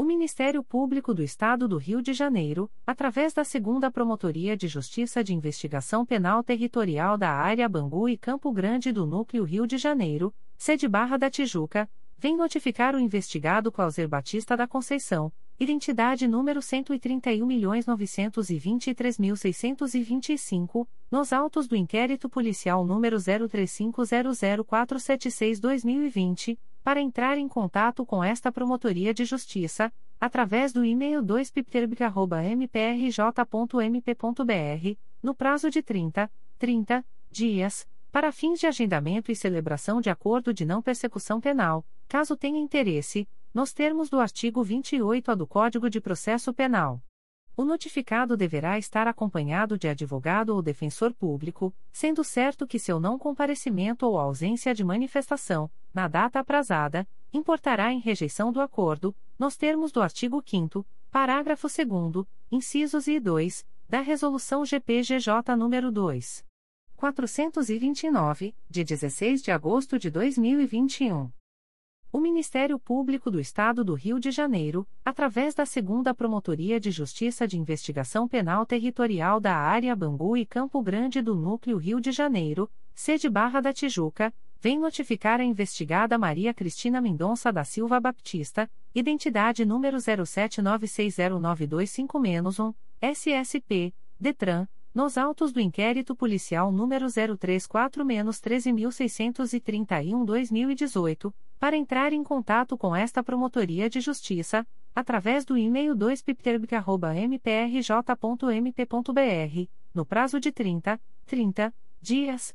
O Ministério Público do Estado do Rio de Janeiro, através da Segunda Promotoria de Justiça de Investigação Penal Territorial da Área Bangu e Campo Grande do Núcleo Rio de Janeiro, sede Barra da Tijuca, vem notificar o investigado Clauser Batista da Conceição, identidade número 131.923.625, nos autos do inquérito policial número 03500476-2020, para entrar em contato com esta Promotoria de Justiça, através do e-mail 2pipterbica.mprj.mp.br, no prazo de 30, 30 dias, para fins de agendamento e celebração de acordo de não persecução penal, caso tenha interesse, nos termos do artigo 28-A do Código de Processo Penal. O notificado deverá estar acompanhado de advogado ou defensor público, sendo certo que seu não comparecimento ou ausência de manifestação, na data aprazada, importará em rejeição do acordo, nos termos do artigo 5 parágrafo 2 incisos e 2, da Resolução GPGJ nº 2. 429, de 16 de agosto de 2021. O Ministério Público do Estado do Rio de Janeiro, através da Segunda Promotoria de Justiça de Investigação Penal Territorial da Área Bangu e Campo Grande do Núcleo Rio de Janeiro, sede Barra da Tijuca, vem notificar a investigada Maria Cristina Mendonça da Silva Baptista, identidade número 07960925-1, SSP, DETRAN, nos autos do inquérito policial número 034-13631-2018, para entrar em contato com esta Promotoria de Justiça, através do e-mail 2pipterbica.mprj.mp.br, no prazo de 30, 30 dias,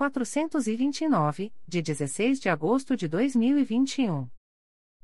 429, de 16 de agosto de 2021.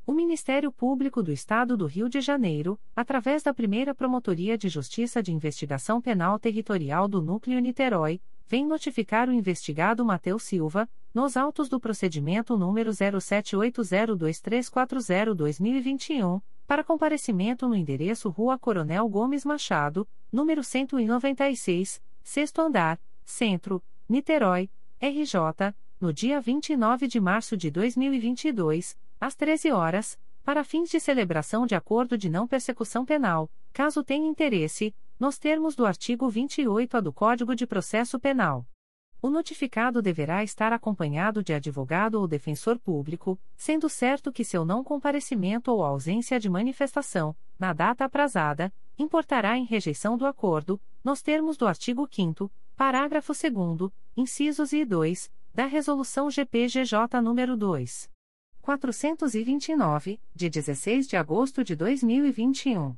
O Ministério Público do Estado do Rio de Janeiro, através da primeira Promotoria de Justiça de Investigação Penal Territorial do Núcleo Niterói, vem notificar o investigado Matheus Silva, nos autos do procedimento número 07802340-2021, para comparecimento no endereço Rua Coronel Gomes Machado, número 196, sexto andar, Centro, Niterói, RJ, no dia 29 de março de 2022 às 13 horas, para fins de celebração de acordo de não persecução penal, caso tenha interesse, nos termos do artigo 28-A do Código de Processo Penal. O notificado deverá estar acompanhado de advogado ou defensor público, sendo certo que seu não comparecimento ou ausência de manifestação, na data aprazada, importará em rejeição do acordo, nos termos do artigo 5 parágrafo 2 incisos e 2, da Resolução GPGJ nº 2. 429, de 16 de agosto de 2021.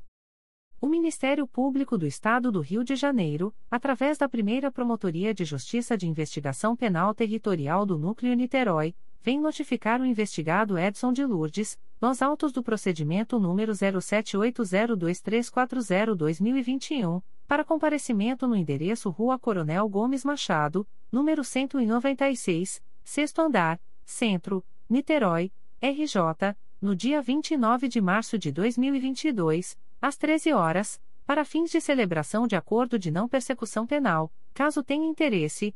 O Ministério Público do Estado do Rio de Janeiro, através da primeira Promotoria de Justiça de Investigação Penal Territorial do Núcleo Niterói, vem notificar o investigado Edson de Lourdes, nos autos do procedimento número 07802340-2021, para comparecimento no endereço Rua Coronel Gomes Machado, número 196, sexto andar, Centro, Niterói, RJ, no dia 29 de março de 2022, às 13 horas, para fins de celebração de acordo de não persecução penal, caso tenha interesse,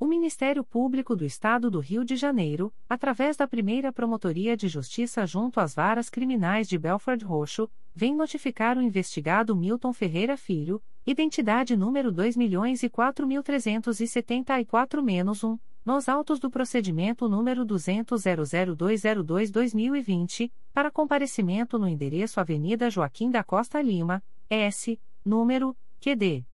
O Ministério Público do Estado do Rio de Janeiro, através da primeira Promotoria de Justiça junto às Varas Criminais de Belford Roxo, vem notificar o investigado Milton Ferreira Filho, identidade número 2.004.374-1, nos autos do procedimento número 200.00202-2020, para comparecimento no endereço Avenida Joaquim da Costa Lima, S, número, QD.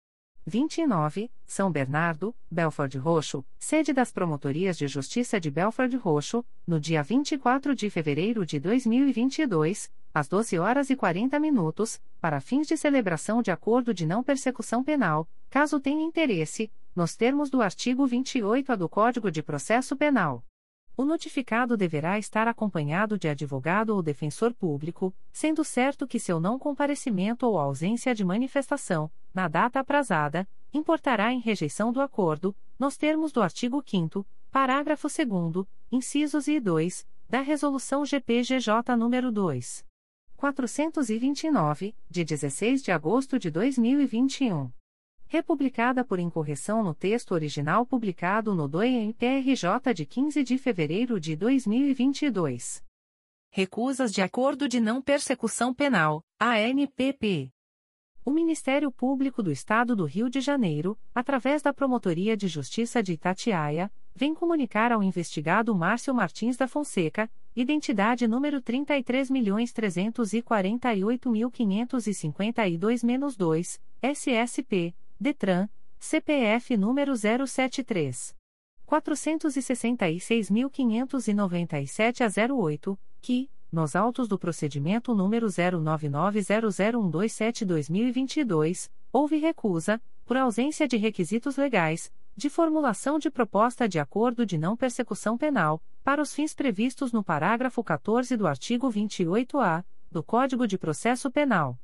29, São Bernardo, Belford Roxo, sede das Promotorias de Justiça de Belford Roxo, no dia 24 de fevereiro de 2022, às 12 horas e 40 minutos, para fins de celebração de acordo de não persecução penal, caso tenha interesse, nos termos do artigo 28-A do Código de Processo Penal. O notificado deverá estar acompanhado de advogado ou defensor público, sendo certo que seu não comparecimento ou ausência de manifestação, na data aprazada, importará em rejeição do acordo, nos termos do artigo 5 parágrafo 2 incisos e 2, da Resolução GPGJ nº 2. 429, de 16 de agosto de 2021 republicada por incorreção no texto original publicado no DOE-MPRJ de 15 de fevereiro de 2022. Recusas de Acordo de Não Persecução Penal, ANPP. O Ministério Público do Estado do Rio de Janeiro, através da Promotoria de Justiça de Itatiaia, vem comunicar ao investigado Márcio Martins da Fonseca, identidade número 33.348.552-2, SSP DETRAN, CPF número 073. 466.597 a 08, que, nos autos do procedimento número 09900127-2022, houve recusa, por ausência de requisitos legais, de formulação de proposta de acordo de não persecução penal, para os fins previstos no parágrafo 14 do artigo 28-A do Código de Processo Penal.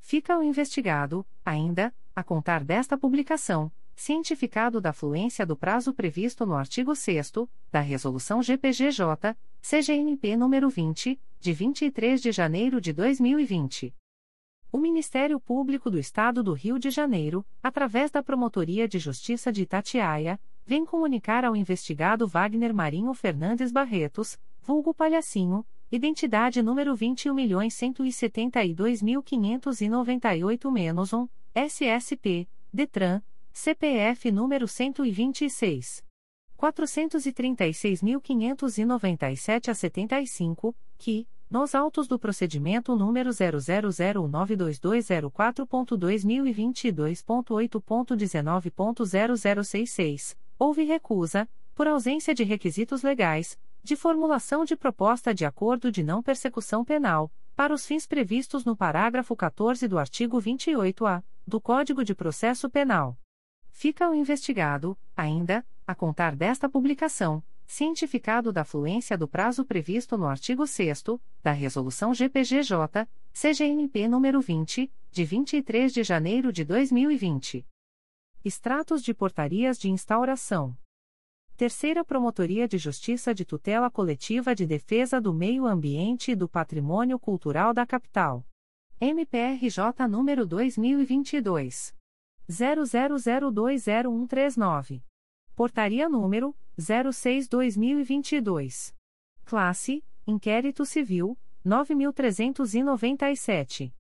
Fica o investigado, ainda, a contar desta publicação, cientificado da fluência do prazo previsto no artigo 6 da Resolução GPGJ, CGNP nº 20, de 23 de janeiro de 2020. O Ministério Público do Estado do Rio de Janeiro, através da Promotoria de Justiça de Itatiaia, vem comunicar ao investigado Wagner Marinho Fernandes Barretos, vulgo Palhacinho, identidade número 21.172.598-1, SSP, DETRAN, CPF número 126. 436.597 a 75, que, nos autos do procedimento número 0009224.2022.8.19.0066, houve recusa, por ausência de requisitos legais, de formulação de proposta de acordo de não persecução penal, para os fins previstos no parágrafo 14 do artigo 28-A do Código de Processo Penal. Fica o investigado, ainda, a contar desta publicação, cientificado da fluência do prazo previsto no artigo 6 da Resolução GPGJ, CGNP nº 20, de 23 de janeiro de 2020. Extratos de portarias de instauração. Terceira Promotoria de Justiça de Tutela Coletiva de Defesa do Meio Ambiente e do Patrimônio Cultural da Capital. MPRJ número 2022 00020139. Portaria número 06/2022. Classe: Inquérito Civil 9397.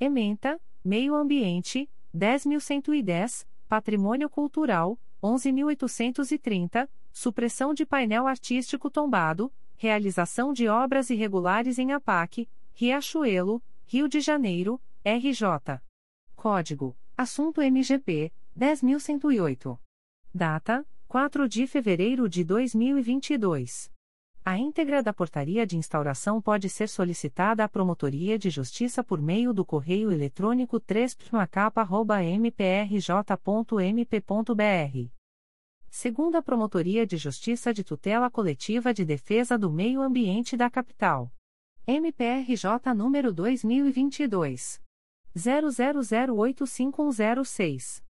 Ementa: Meio Ambiente 10110, Patrimônio Cultural 11830, supressão de painel artístico tombado, realização de obras irregulares em APAC, Riachuelo Rio de Janeiro, RJ. Código: Assunto MGP 10108. Data: 4 de fevereiro de 2022. A íntegra da portaria de instauração pode ser solicitada à Promotoria de Justiça por meio do correio eletrônico 3 mprj.mp.br. Segunda Promotoria de Justiça de Tutela Coletiva de Defesa do Meio Ambiente da Capital. MPRJ número 2022. 00085106.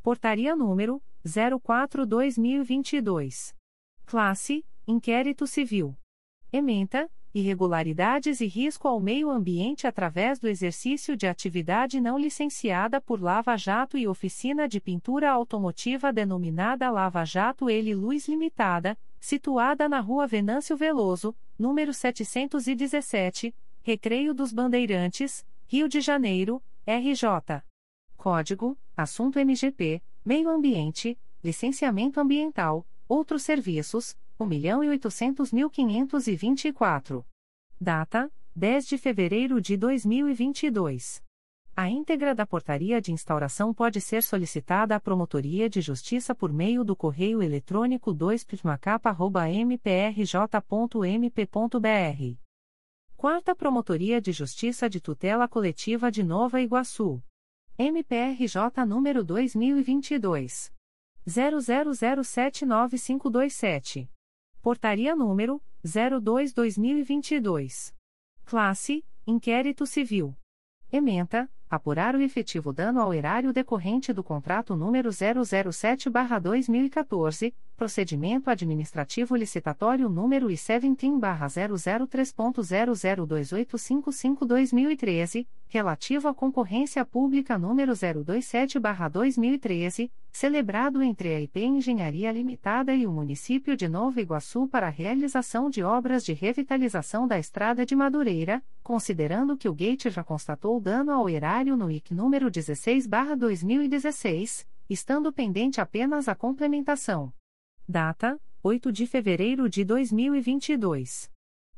Portaria número 04-2022. Classe Inquérito Civil. Ementa, irregularidades e risco ao meio ambiente através do exercício de atividade não licenciada por Lava Jato e oficina de pintura automotiva denominada Lava Jato Ele Luz Limitada, situada na Rua Venâncio Veloso, número 717, Recreio dos Bandeirantes, Rio de Janeiro, RJ. Código: Assunto MGP, Meio Ambiente, Licenciamento Ambiental, Outros Serviços, 1.800.524. Data: 10 de fevereiro de 2022. A íntegra da portaria de instauração pode ser solicitada à Promotoria de Justiça por meio do correio eletrônico 2ptmacapa.mprj.mp.br. Quarta Promotoria de Justiça de Tutela Coletiva de Nova Iguaçu. MPRJ número 2022 00079527. Portaria número 02/2022. Classe: Inquérito Civil. Ementa: apurar o efetivo dano ao erário decorrente do contrato número 007/2014, procedimento administrativo licitatório número I-17-003.0028555-2013, relativo à concorrência pública número 027/2013, celebrado entre a IP Engenharia Limitada e o município de Nova Iguaçu para a realização de obras de revitalização da Estrada de Madureira, considerando que o gate já constatou dano ao erário no IC número 16/2016, estando pendente apenas a complementação. Data: 8 de fevereiro de 2022.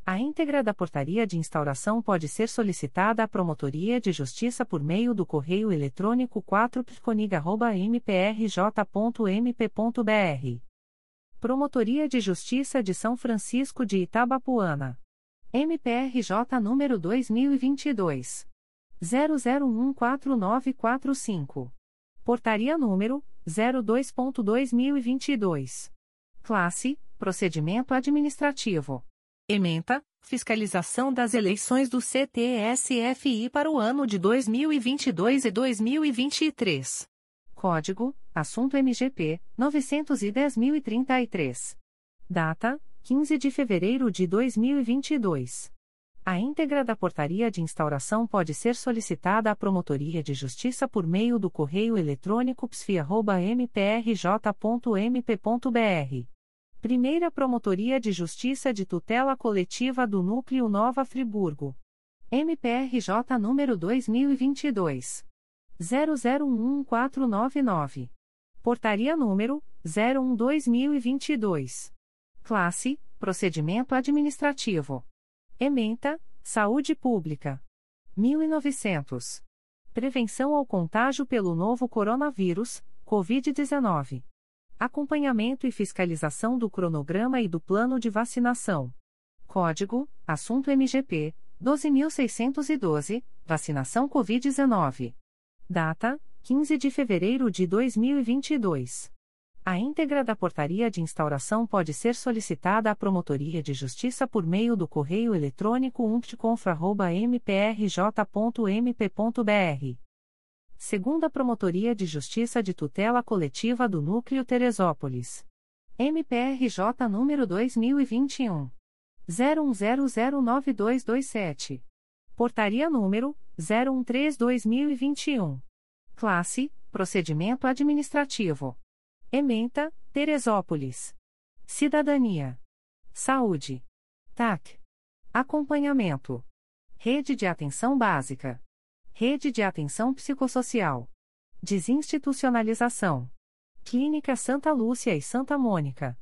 A íntegra da portaria de instauração pode ser solicitada à Promotoria de Justiça por meio do correio eletrônico 4pconig.mprj.mp.br. Promotoria de Justiça de São Francisco de Itabapuana. MPRJ número 2022. 00149445. Portaria número 02.2022. Classe: Procedimento Administrativo. Ementa: Fiscalização das eleições do CTSFI para o ano de 2022 e 2023. Código: Assunto MGP 910.033. Data: 15 de fevereiro de 2022. A íntegra da portaria de instauração pode ser solicitada à Promotoria de Justiça por meio do correio eletrônico psfi.mprj.mp.br. Primeira Promotoria de Justiça de Tutela Coletiva do Núcleo Nova Friburgo. MPRJ número 2022. 001499. Portaria número 01-2022. Classe: Procedimento Administrativo. Ementa: Saúde Pública. 1900. Prevenção ao contágio pelo novo coronavírus, Covid-19. Acompanhamento e fiscalização do cronograma e do plano de vacinação. Código: Assunto MGP 12612, Vacinação Covid-19. Data: 15 de fevereiro de 2022. A íntegra da portaria de instauração pode ser solicitada à Promotoria de Justiça por meio do correio eletrônico umptconfra.mprj.mp.br. Segunda Promotoria de Justiça de Tutela Coletiva do Núcleo Teresópolis. MPRJ número 2021. 01009227. Portaria número 013-2021. Classe: Procedimento Administrativo. Ementa, Teresópolis. Cidadania. Saúde. TAC. Acompanhamento. Rede de Atenção Básica. Rede de Atenção Psicossocial. Desinstitucionalização. Clínica Santa Lúcia e Santa Mônica.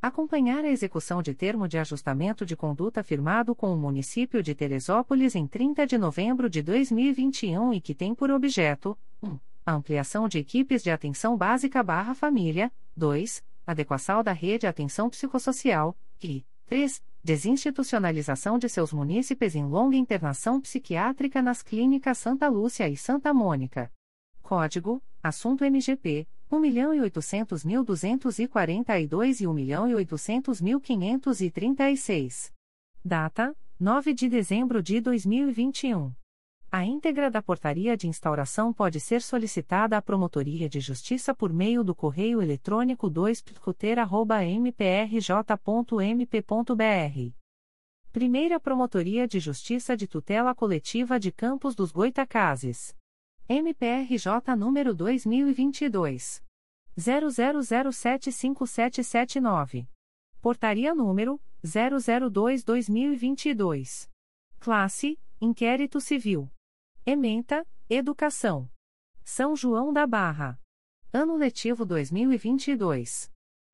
Acompanhar a execução de termo de ajustamento de conduta firmado com o município de Teresópolis em 30 de novembro de 2021 e que tem por objeto 1 a ampliação de equipes de atenção básica barra família, 2. Adequação da rede de atenção psicossocial, e 3. desinstitucionalização de seus munícipes em longa internação psiquiátrica nas clínicas Santa Lúcia e Santa Mônica. Código: Assunto MGP 1.800.242 e 1.800.536. Data: 9 de dezembro de 2021. A íntegra da portaria de instauração pode ser solicitada à Promotoria de Justiça por meio do correio eletrônico 2 mprj.mp.br. Primeira Promotoria de Justiça de Tutela Coletiva de Campos dos Goitacazes. MPRJ número 2022. 00075779. Portaria número 002-2022. Classe: Inquérito Civil. Ementa, Educação. São João da Barra. Ano letivo 2022.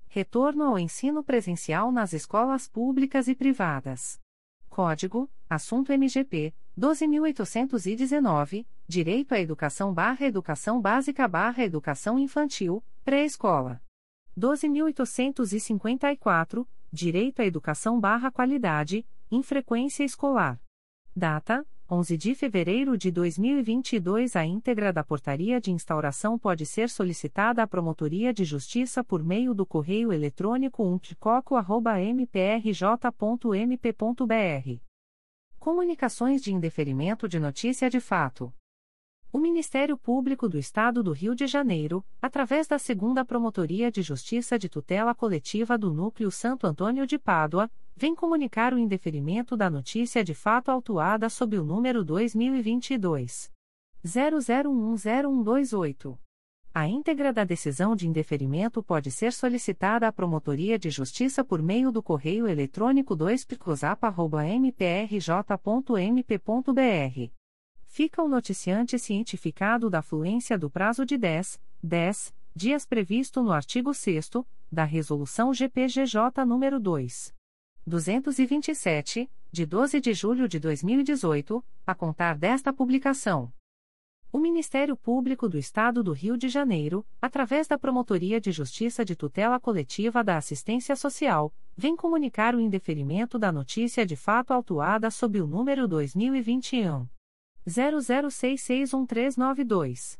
Retorno ao ensino presencial nas escolas públicas e privadas. Código: Assunto MGP 12819, Direito à Educação barra Educação Básica barra Educação Infantil, Pré-Escola. 12.854, Direito à Educação barra Qualidade, Infrequência Escolar. Data: 11 de fevereiro de 2022 A íntegra da portaria de instauração pode ser solicitada à Promotoria de Justiça por meio do correio eletrônico umpticoco.mprj.mp.br. Comunicações de indeferimento de notícia de fato. O Ministério Público do Estado do Rio de Janeiro, através da Segunda Promotoria de Justiça de Tutela Coletiva do Núcleo Santo Antônio de Pádua, vem comunicar o indeferimento da notícia de fato autuada sob o número 2022 00101228. A íntegra da decisão de indeferimento pode ser solicitada à Promotoria de Justiça por meio do correio eletrônico 2picosap.mprj.mp.br. Fica o noticiante cientificado da fluência do prazo de 10, 10 dias previsto no artigo 6 da Resolução GPGJ nº 2. 227, de 12 de julho de 2018, a contar desta publicação. O Ministério Público do Estado do Rio de Janeiro, através da Promotoria de Justiça de Tutela Coletiva da Assistência Social, vem comunicar o indeferimento da notícia de fato autuada sob o número 2021 00661392.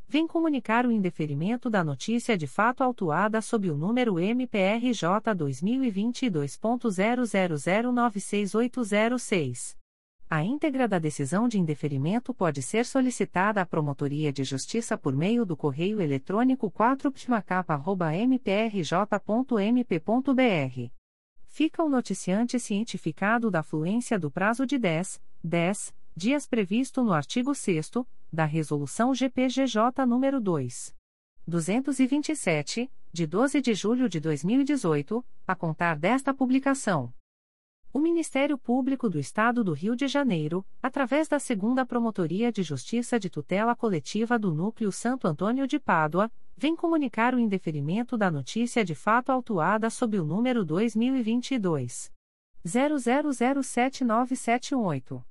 vem comunicar o indeferimento da notícia de fato autuada sob o número MPRJ 2022.00096806. A íntegra da decisão de indeferimento pode ser solicitada à Promotoria de Justiça por meio do correio eletrônico 4ptmacapa.mprj.mp.br. Fica o noticiante cientificado da fluência do prazo de 10, 10 dias previsto no artigo 6 da Resolução GPGJ nº 2. 227, de 12 de julho de 2018, a contar desta publicação. O Ministério Público do Estado do Rio de Janeiro, através da Segunda Promotoria de Justiça de Tutela Coletiva do Núcleo Santo Antônio de Pádua, vem comunicar o indeferimento da notícia de fato autuada sob o número 2022 00079778.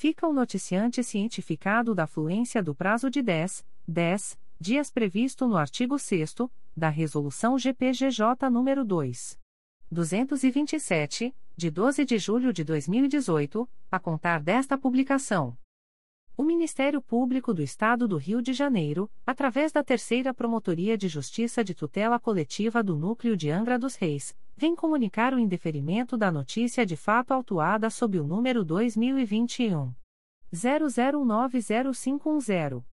Fica o noticiante cientificado da fluência do prazo de 10, 10 dias previsto no artigo 6 da Resolução GPGJ nº 2. 227, de 12 de julho de 2018, a contar desta publicação. O Ministério Público do Estado do Rio de Janeiro, através da Terceira Promotoria de Justiça de Tutela Coletiva do Núcleo de Angra dos Reis, vem comunicar o indeferimento da notícia de fato autuada sob o número 2021 009050.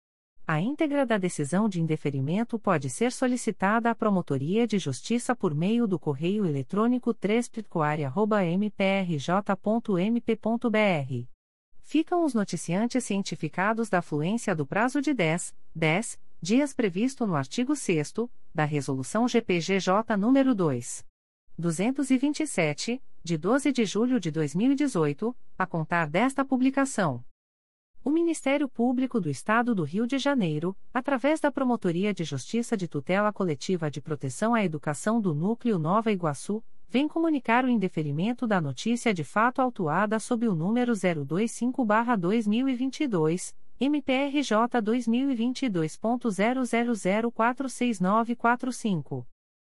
A íntegra da decisão de indeferimento pode ser solicitada à Promotoria de Justiça por meio do correio eletrônico 3 mprj.mp.br. Ficam os noticiantes cientificados da fluência do prazo de 10, 10 dias previsto no artigo 6 da Resolução GPGJ nº 2. 227, de 12 de julho de 2018, a contar desta publicação. O Ministério Público do Estado do Rio de Janeiro, através da Promotoria de Justiça de Tutela Coletiva de Proteção à Educação do Núcleo Nova Iguaçu, vem comunicar o indeferimento da notícia de fato autuada sob o número 025-2022, MPRJ 2022.00046945.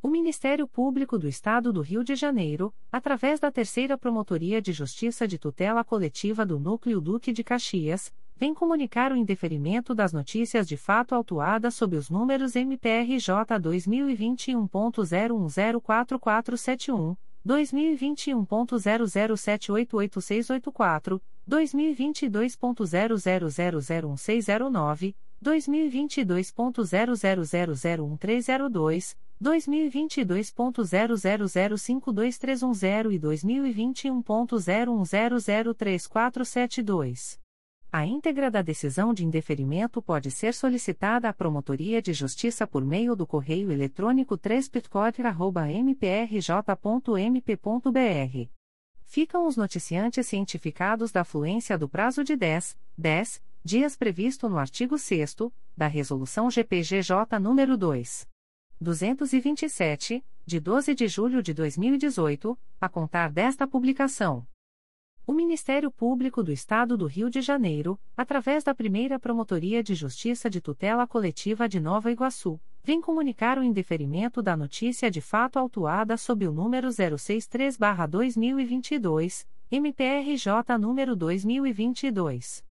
O Ministério Público do Estado do Rio de Janeiro, através da Terceira Promotoria de Justiça de Tutela Coletiva do Núcleo Duque de Caxias, vem comunicar o indeferimento das notícias de fato autuadas sob os números MPRJ 2021.01044471, 2021.00788684, 2022.00001609, 2022.00001302, 2022.00052310 e 2021.01003472. A íntegra da decisão de indeferimento pode ser solicitada à Promotoria de Justiça por meio do correio eletrônico 3 mprj.mp.br. Ficam os noticiantes cientificados da fluência do prazo de 10, 10 dias previsto no artigo 6 da Resolução GPGJ nº 2. 227, de 12 de julho de 2018, a contar desta publicação. O Ministério Público do Estado do Rio de Janeiro, através da primeira Promotoria de Justiça de Tutela Coletiva de Nova Iguaçu, vem comunicar o indeferimento da notícia de fato autuada sob o número 063-2022, MPRJ número 2022.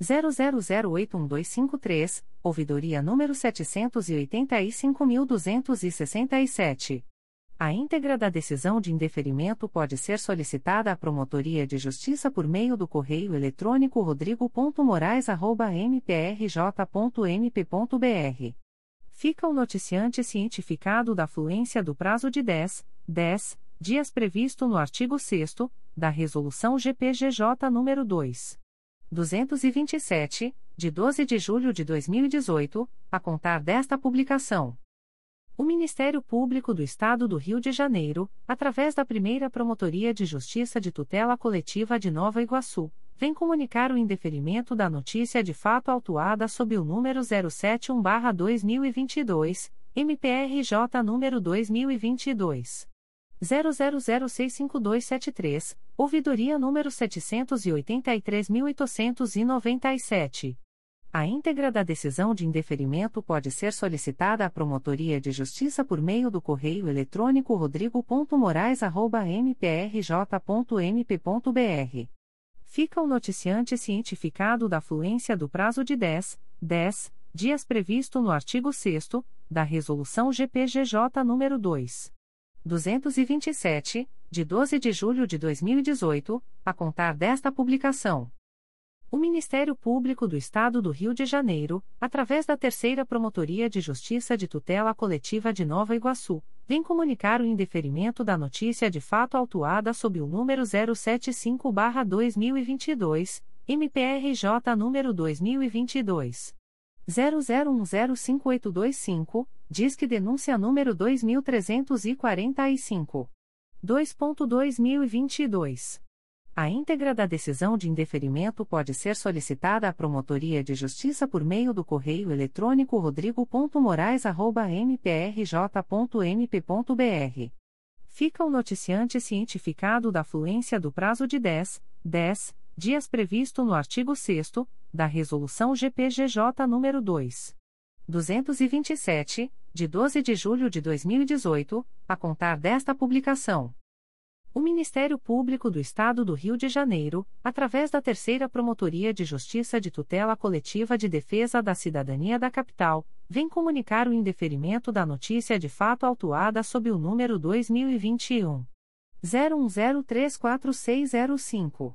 00081253, ouvidoria número 785.267. A íntegra da decisão de indeferimento pode ser solicitada à Promotoria de Justiça por meio do correio eletrônico rodrigo.moraes.mprj.mp.br. Fica o noticiante cientificado da fluência do prazo de 10, 10 dias previsto no artigo 6 da Resolução GPGJ nº 2. 227, de 12 de julho de 2018, a contar desta publicação. O Ministério Público do Estado do Rio de Janeiro, através da primeira Promotoria de Justiça de Tutela Coletiva de Nova Iguaçu, vem comunicar o indeferimento da notícia de fato autuada sob o número 071-2022, MPRJ número 2022. 00065273, ouvidoria número 783.897. A íntegra da decisão de indeferimento pode ser solicitada à Promotoria de Justiça por meio do correio eletrônico rodrigo.moraes.mprj.mp.br. Fica o noticiante cientificado da fluência do prazo de 10, 10 dias previsto no artigo 6 da Resolução GPGJ nº 2. 227, de 12 de julho de 2018, a contar desta publicação. O Ministério Público do Estado do Rio de Janeiro, através da Terceira Promotoria de Justiça de Tutela Coletiva de Nova Iguaçu, vem comunicar o indeferimento da notícia de fato autuada sob o número 075-2022, MPRJ número 2022 00105825, diz que denúncia número 2345. 2.2022. A íntegra da decisão de indeferimento pode ser solicitada à Promotoria de Justiça por meio do correio eletrônico rodrigo.moraes.mprj.mp.br. Fica o noticiante cientificado da fluência do prazo de 10, 10 dias previsto no artigo 6 da Resolução GPGJ nº 2. 227, de 12 de julho de 2018, a contar desta publicação. O Ministério Público do Estado do Rio de Janeiro, através da Terceira Promotoria de Justiça de Tutela Coletiva de Defesa da Cidadania da Capital, vem comunicar o indeferimento da notícia de fato autuada sob o número 2021 01034605.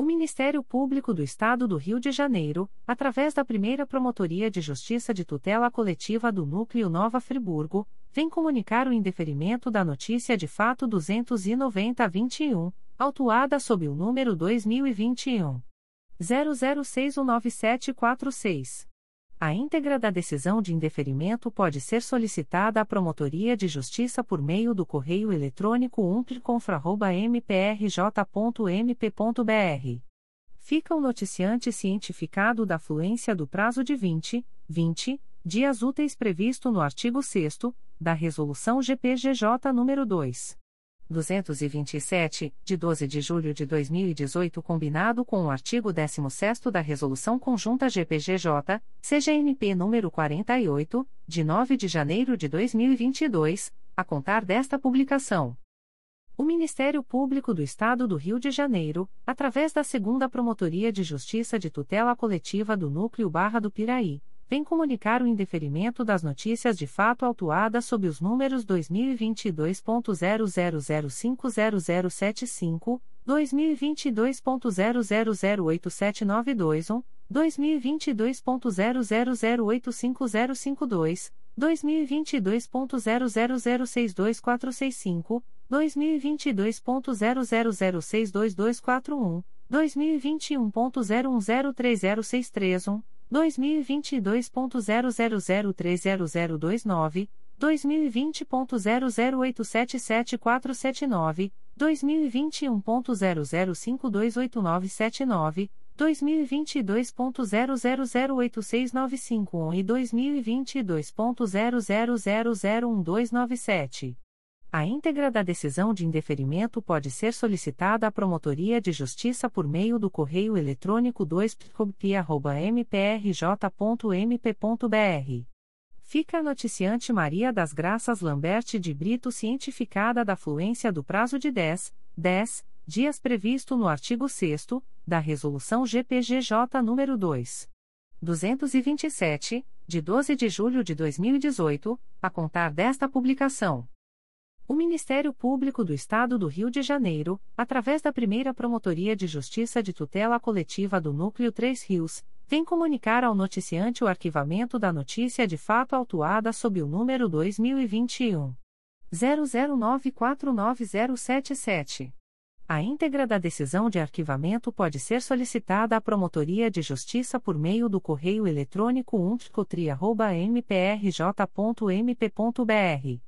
O Ministério Público do Estado do Rio de Janeiro, através da primeira Promotoria de Justiça de Tutela Coletiva do Núcleo Nova Friburgo, vem comunicar o indeferimento da notícia de fato 290-21, autuada sob o número 2021. 00619746. A íntegra da decisão de indeferimento pode ser solicitada à Promotoria de Justiça por meio do correio eletrônico umpliconfra.mprj.mp.br. Fica o noticiante cientificado da fluência do prazo de 20, 20 dias úteis previsto no artigo 6 da Resolução GPGJ nº 2. 227, de 12 de julho de 2018, combinado com o artigo 16 da Resolução Conjunta GPGJ, CGNP número 48, de 9 de janeiro de 2022, a contar desta publicação. O Ministério Público do Estado do Rio de Janeiro, através da Segunda Promotoria de Justiça de Tutela Coletiva do Núcleo Barra do Piraí, vem comunicar o indeferimento das notícias de fato autuadas sob os números 2022.00050075, 2022.00087921, 2022.00085052, 2022.00062465, 2022.00062241, 2021.01030631, 2022.00030029, 2020.00877479, 2021.00528979, 2022.00086951 e 2022.00001297. A íntegra da decisão de indeferimento pode ser solicitada à Promotoria de Justiça por meio do correio eletrônico 2pcobp.mprj.mp.br. Fica a noticiante Maria das Graças Lambert de Brito cientificada da fluência do prazo de 10, 10 dias previsto no artigo 6 da Resolução GPGJ nº 2. 227, de 12 de julho de 2018, a contar desta publicação. O Ministério Público do Estado do Rio de Janeiro, através da primeira Promotoria de Justiça de Tutela Coletiva do Núcleo 3 Rios, vem comunicar ao noticiante o arquivamento da notícia de fato autuada sob o número 2021. 00949077. A íntegra da decisão de arquivamento pode ser solicitada à Promotoria de Justiça por meio do correio eletrônico umptcotri.mprj.mp.br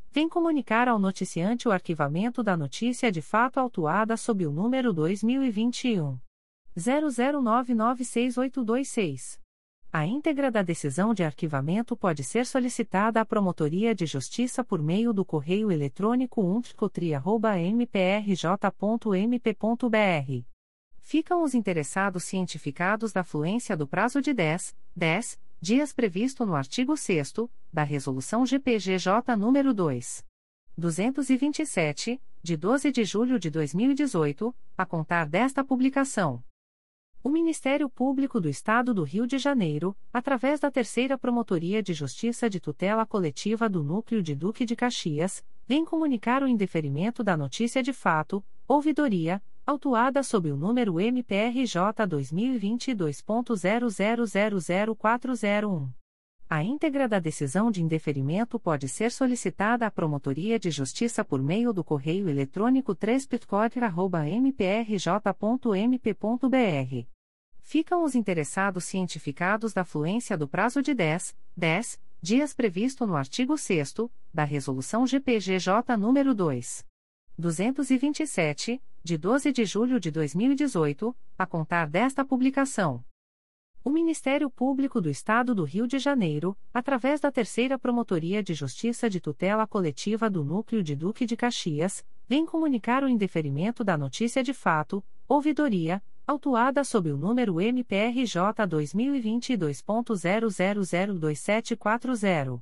vem comunicar ao noticiante o arquivamento da notícia de fato autuada sob o número 2021 00996826. A íntegra da decisão de arquivamento pode ser solicitada à Promotoria de Justiça por meio do correio eletrônico umptcotri.mprj.mp.br. Ficam os interessados cientificados da fluência do prazo de 10, 10 dias previsto no artigo 6 da Resolução GPGJ nº 2. 227, de 12 de julho de 2018, a contar desta publicação. O Ministério Público do Estado do Rio de Janeiro, através da Terceira Promotoria de Justiça de Tutela Coletiva do Núcleo de Duque de Caxias, vem comunicar o indeferimento da notícia de fato, ouvidoria, autuada sob o número MPRJ 2022.00000401. A íntegra da decisão de indeferimento pode ser solicitada à Promotoria de Justiça por meio do correio eletrônico 3 mprj.mp.br. Ficam os interessados cientificados da fluência do prazo de 10, 10 dias previsto no artigo 6 da Resolução GPGJ nº 2. 227, de 12 de julho de 2018, a contar desta publicação. O Ministério Público do Estado do Rio de Janeiro, através da Terceira Promotoria de Justiça de Tutela Coletiva do Núcleo de Duque de Caxias, vem comunicar o indeferimento da notícia de fato, ouvidoria, autuada sob o número MPRJ 2022.00027440.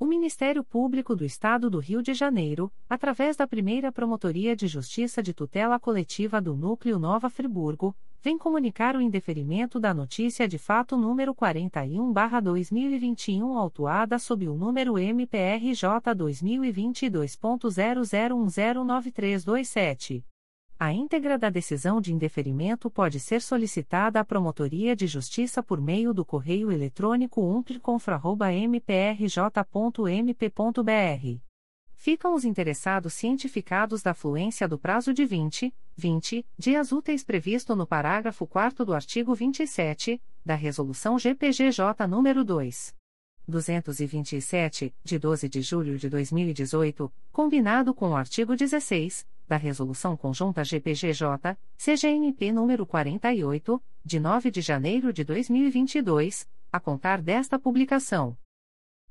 O Ministério Público do Estado do Rio de Janeiro, através da primeira Promotoria de Justiça de Tutela Coletiva do Núcleo Nova Friburgo, vem comunicar o indeferimento da notícia de fato número 41-2021, autuada sob o número MPRJ 2022.00109327. A íntegra da decisão de indeferimento pode ser solicitada à Promotoria de Justiça por meio do correio eletrônico umpliconfra.mprj.mp.br. ficam os interessados cientificados da fluência do prazo de 20, 20 dias úteis previsto no parágrafo 4 do artigo 27 da Resolução GPGJ nº 2. 227, de 12 de julho de 2018, combinado com o artigo 16 da Resolução Conjunta GPGJ, CGNP nº 48, de 9 de janeiro de 2022, a contar desta publicação.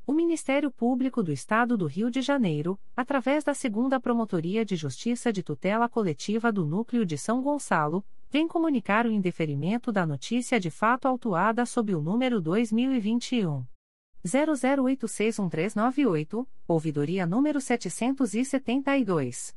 O Ministério Público do Estado do Rio de Janeiro, através da Segunda Promotoria de Justiça de Tutela Coletiva do Núcleo de São Gonçalo, vem comunicar o indeferimento da notícia de fato autuada sob o número 2021 00861398, ouvidoria número 772.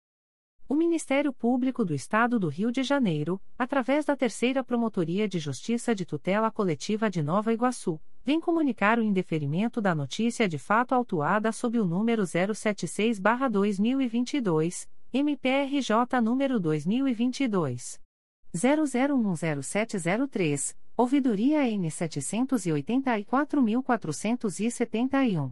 O Ministério Público do Estado do Rio de Janeiro, através da Terceira Promotoria de Justiça de Tutela Coletiva de Nova Iguaçu, vem comunicar o indeferimento da notícia de fato autuada sob o número 076-2022, MPRJ número 2022 00100703, ouvidoria N 784.471.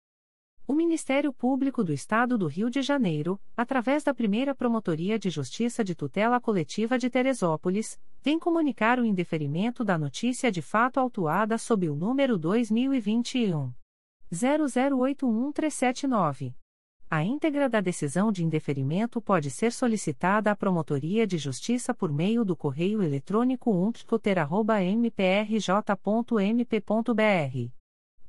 O Ministério Público do Estado do Rio de Janeiro, através da primeira Promotoria de Justiça de Tutela Coletiva de Teresópolis, vem comunicar o indeferimento da notícia de fato autuada sob o número 2021. 008139. A íntegra da decisão de indeferimento pode ser solicitada à Promotoria de Justiça por meio do correio eletrônico umptcoter.mprj.mp.br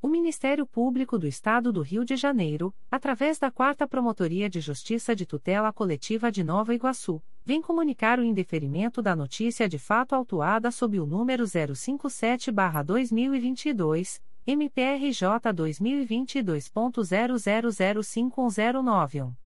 O Ministério Público do Estado do Rio de Janeiro, através da 4 Promotoria de Justiça de Tutela Coletiva de Nova Iguaçu, vem comunicar o indeferimento da notícia de fato autuada sob o número 057-2022, MPRJ 2022.00051091.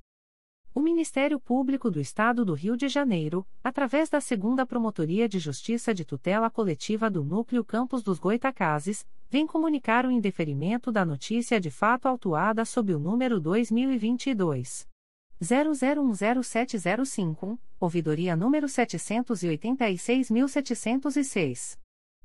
O Ministério Público do Estado do Rio de Janeiro, através da Segunda Promotoria de Justiça de Tutela Coletiva do Núcleo Campos dos Goitacazes, vem comunicar o indeferimento da notícia de fato autuada sob o número 2022 00107051, ouvidoria número 786.706.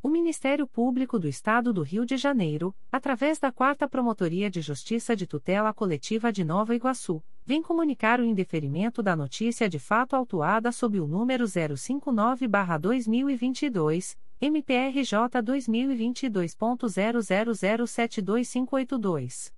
O Ministério Público do Estado do Rio de Janeiro, através da 4 Promotoria de Justiça de Tutela Coletiva de Nova Iguaçu, vem comunicar o indeferimento da notícia de fato autuada sob o número 059-2022, MPRJ 2022.00072582.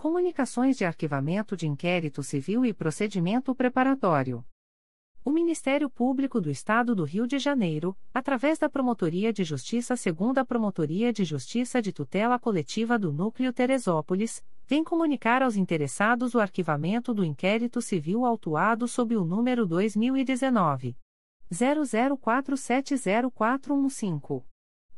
Comunicações de Arquivamento de Inquérito Civil e Procedimento Preparatório. O Ministério Público do Estado do Rio de Janeiro, através da Promotoria de Justiça Segunda Promotoria de Justiça de Tutela Coletiva do Núcleo Teresópolis, vem comunicar aos interessados o arquivamento do inquérito civil autuado sob o número 2019 00470415.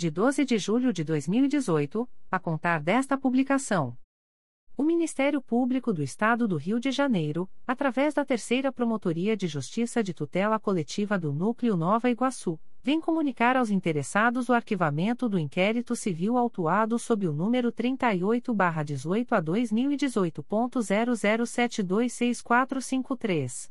de 12 de julho de 2018, a contar desta publicação. O Ministério Público do Estado do Rio de Janeiro, através da Terceira Promotoria de Justiça de Tutela Coletiva do Núcleo Nova Iguaçu, vem comunicar aos interessados o arquivamento do inquérito civil autuado sob o número 38-18 a 2018.00726453.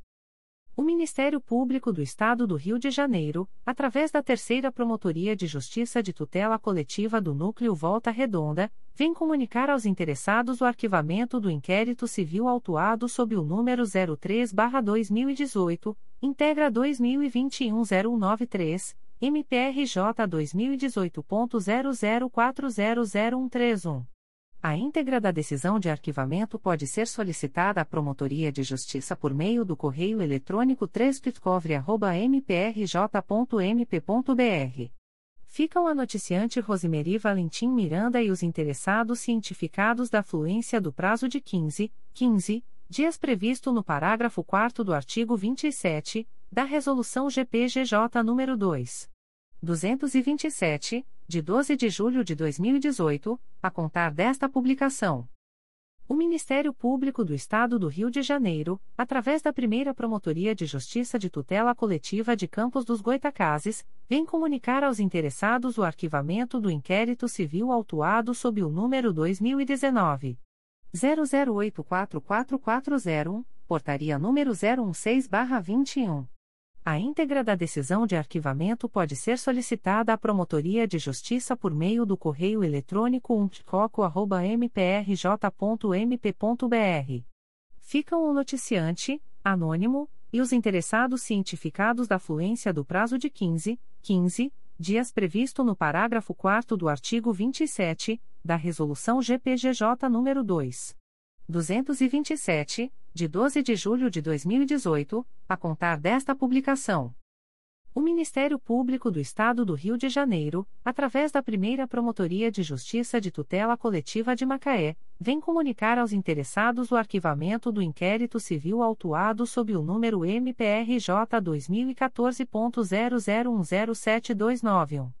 O Ministério Público do Estado do Rio de Janeiro, através da Terceira Promotoria de Justiça de Tutela Coletiva do Núcleo Volta Redonda, vem comunicar aos interessados o arquivamento do inquérito civil autuado sob o número 03-2018, integra 2021-0193, MPRJ 2018.00400131. A íntegra da decisão de arquivamento pode ser solicitada à Promotoria de Justiça por meio do correio eletrônico 3 mprj.mp.br. Ficam a noticiante Rosemary Valentim Miranda e os interessados cientificados da fluência do prazo de 15, 15 dias previsto no parágrafo 4 do artigo 27 da Resolução GPGJ nº 2. 227, de 12 de julho de 2018, a contar desta publicação. O Ministério Público do Estado do Rio de Janeiro, através da primeira Promotoria de Justiça de Tutela Coletiva de Campos dos Goitacazes, vem comunicar aos interessados o arquivamento do inquérito civil autuado sob o número 2019. 00844401, portaria número 016-21. A íntegra da decisão de arquivamento pode ser solicitada à Promotoria de Justiça por meio do correio eletrônico umpticoco.mprj.mp.br. Ficam o noticiante, anônimo, e os interessados cientificados da fluência do prazo de 15, 15 dias previsto no parágrafo 4 do artigo 27 da Resolução GPGJ nº 2. 227, de 12 de julho de 2018, a contar desta publicação. O Ministério Público do Estado do Rio de Janeiro, através da primeira Promotoria de Justiça de Tutela Coletiva de Macaé, vem comunicar aos interessados o arquivamento do inquérito civil autuado sob o número MPRJ 2014.00107291.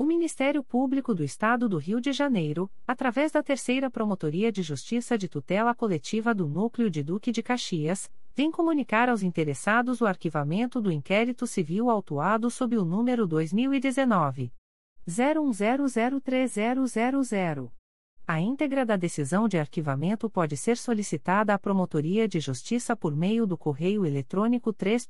O Ministério Público do Estado do Rio de Janeiro, através da Terceira Promotoria de Justiça de Tutela Coletiva do Núcleo de Duque de Caxias, vem comunicar aos interessados o arquivamento do inquérito civil autuado sob o número 2019 01003000. A íntegra da decisão de arquivamento pode ser solicitada à Promotoria de Justiça por meio do correio eletrônico 3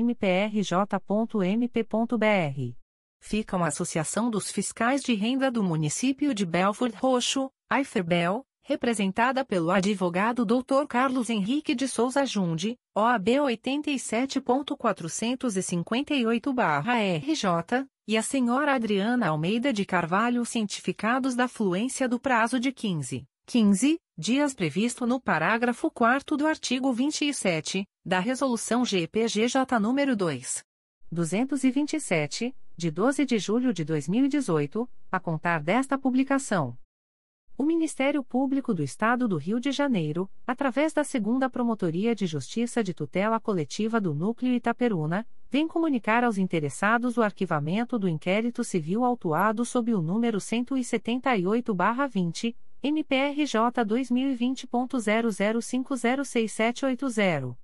mprj.mp.br. Ficam a Associação dos Fiscais de Renda do Município de Belford Roxo, AIFERBEL, representada pelo advogado Dr. Carlos Henrique de Souza Jundi, OAB 87.458-RJ, e a senhora Adriana Almeida de Carvalho cientificados da fluência do prazo de 15, 15 dias previsto no parágrafo 4 do artigo 27 da Resolução GPGJ nº 2. 227, de 12 de julho de 2018, a contar desta publicação. O Ministério Público do Estado do Rio de Janeiro, através da Segunda Promotoria de Justiça de Tutela Coletiva do Núcleo Itaperuna, vem comunicar aos interessados o arquivamento do inquérito civil autuado sob o número 178-20, MPRJ 2020.00506780.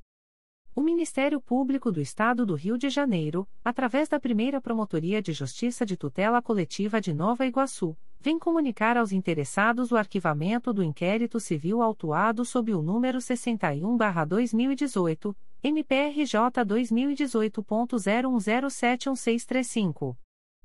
O Ministério Público do Estado do Rio de Janeiro, através da primeira Promotoria de Justiça de Tutela Coletiva de Nova Iguaçu, vem comunicar aos interessados o arquivamento do inquérito civil autuado sob o número 61-2018, MPRJ 2018.01071635.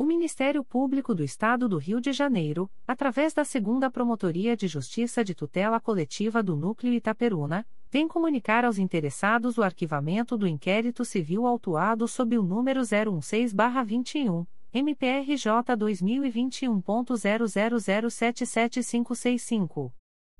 O Ministério Público do Estado do Rio de Janeiro, através da Segunda Promotoria de Justiça de Tutela Coletiva do Núcleo Itaperuna, vem comunicar aos interessados o arquivamento do inquérito civil autuado sob o número 016-21, MPRJ 2021.00077565.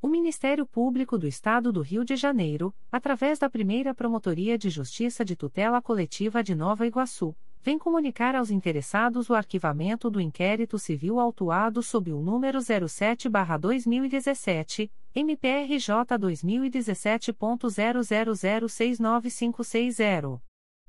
O Ministério Público do Estado do Rio de Janeiro, através da primeira Promotoria de Justiça de Tutela Coletiva de Nova Iguaçu, vem comunicar aos interessados o arquivamento do inquérito civil autuado sob o número 07-2017, MPRJ 2017.00069560.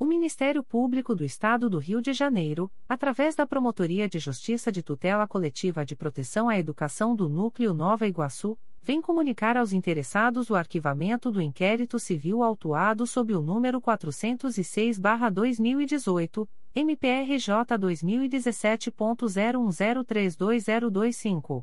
O Ministério Público do Estado do Rio de Janeiro, através da Promotoria de Justiça de Tutela Coletiva de Proteção à Educação do Núcleo Nova Iguaçu, vem comunicar aos interessados o arquivamento do inquérito civil autuado sob o número 406-2018, MPRJ 2017.01032025.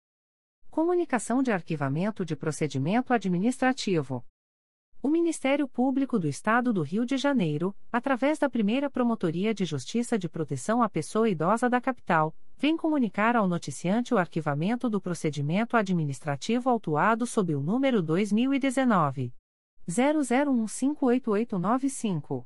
Comunicação de arquivamento de procedimento administrativo. O Ministério Público do Estado do Rio de Janeiro, através da primeira Promotoria de Justiça de Proteção à Pessoa Idosa da Capital, vem comunicar ao noticiante o arquivamento do procedimento administrativo autuado sob o número 2019. 00158895.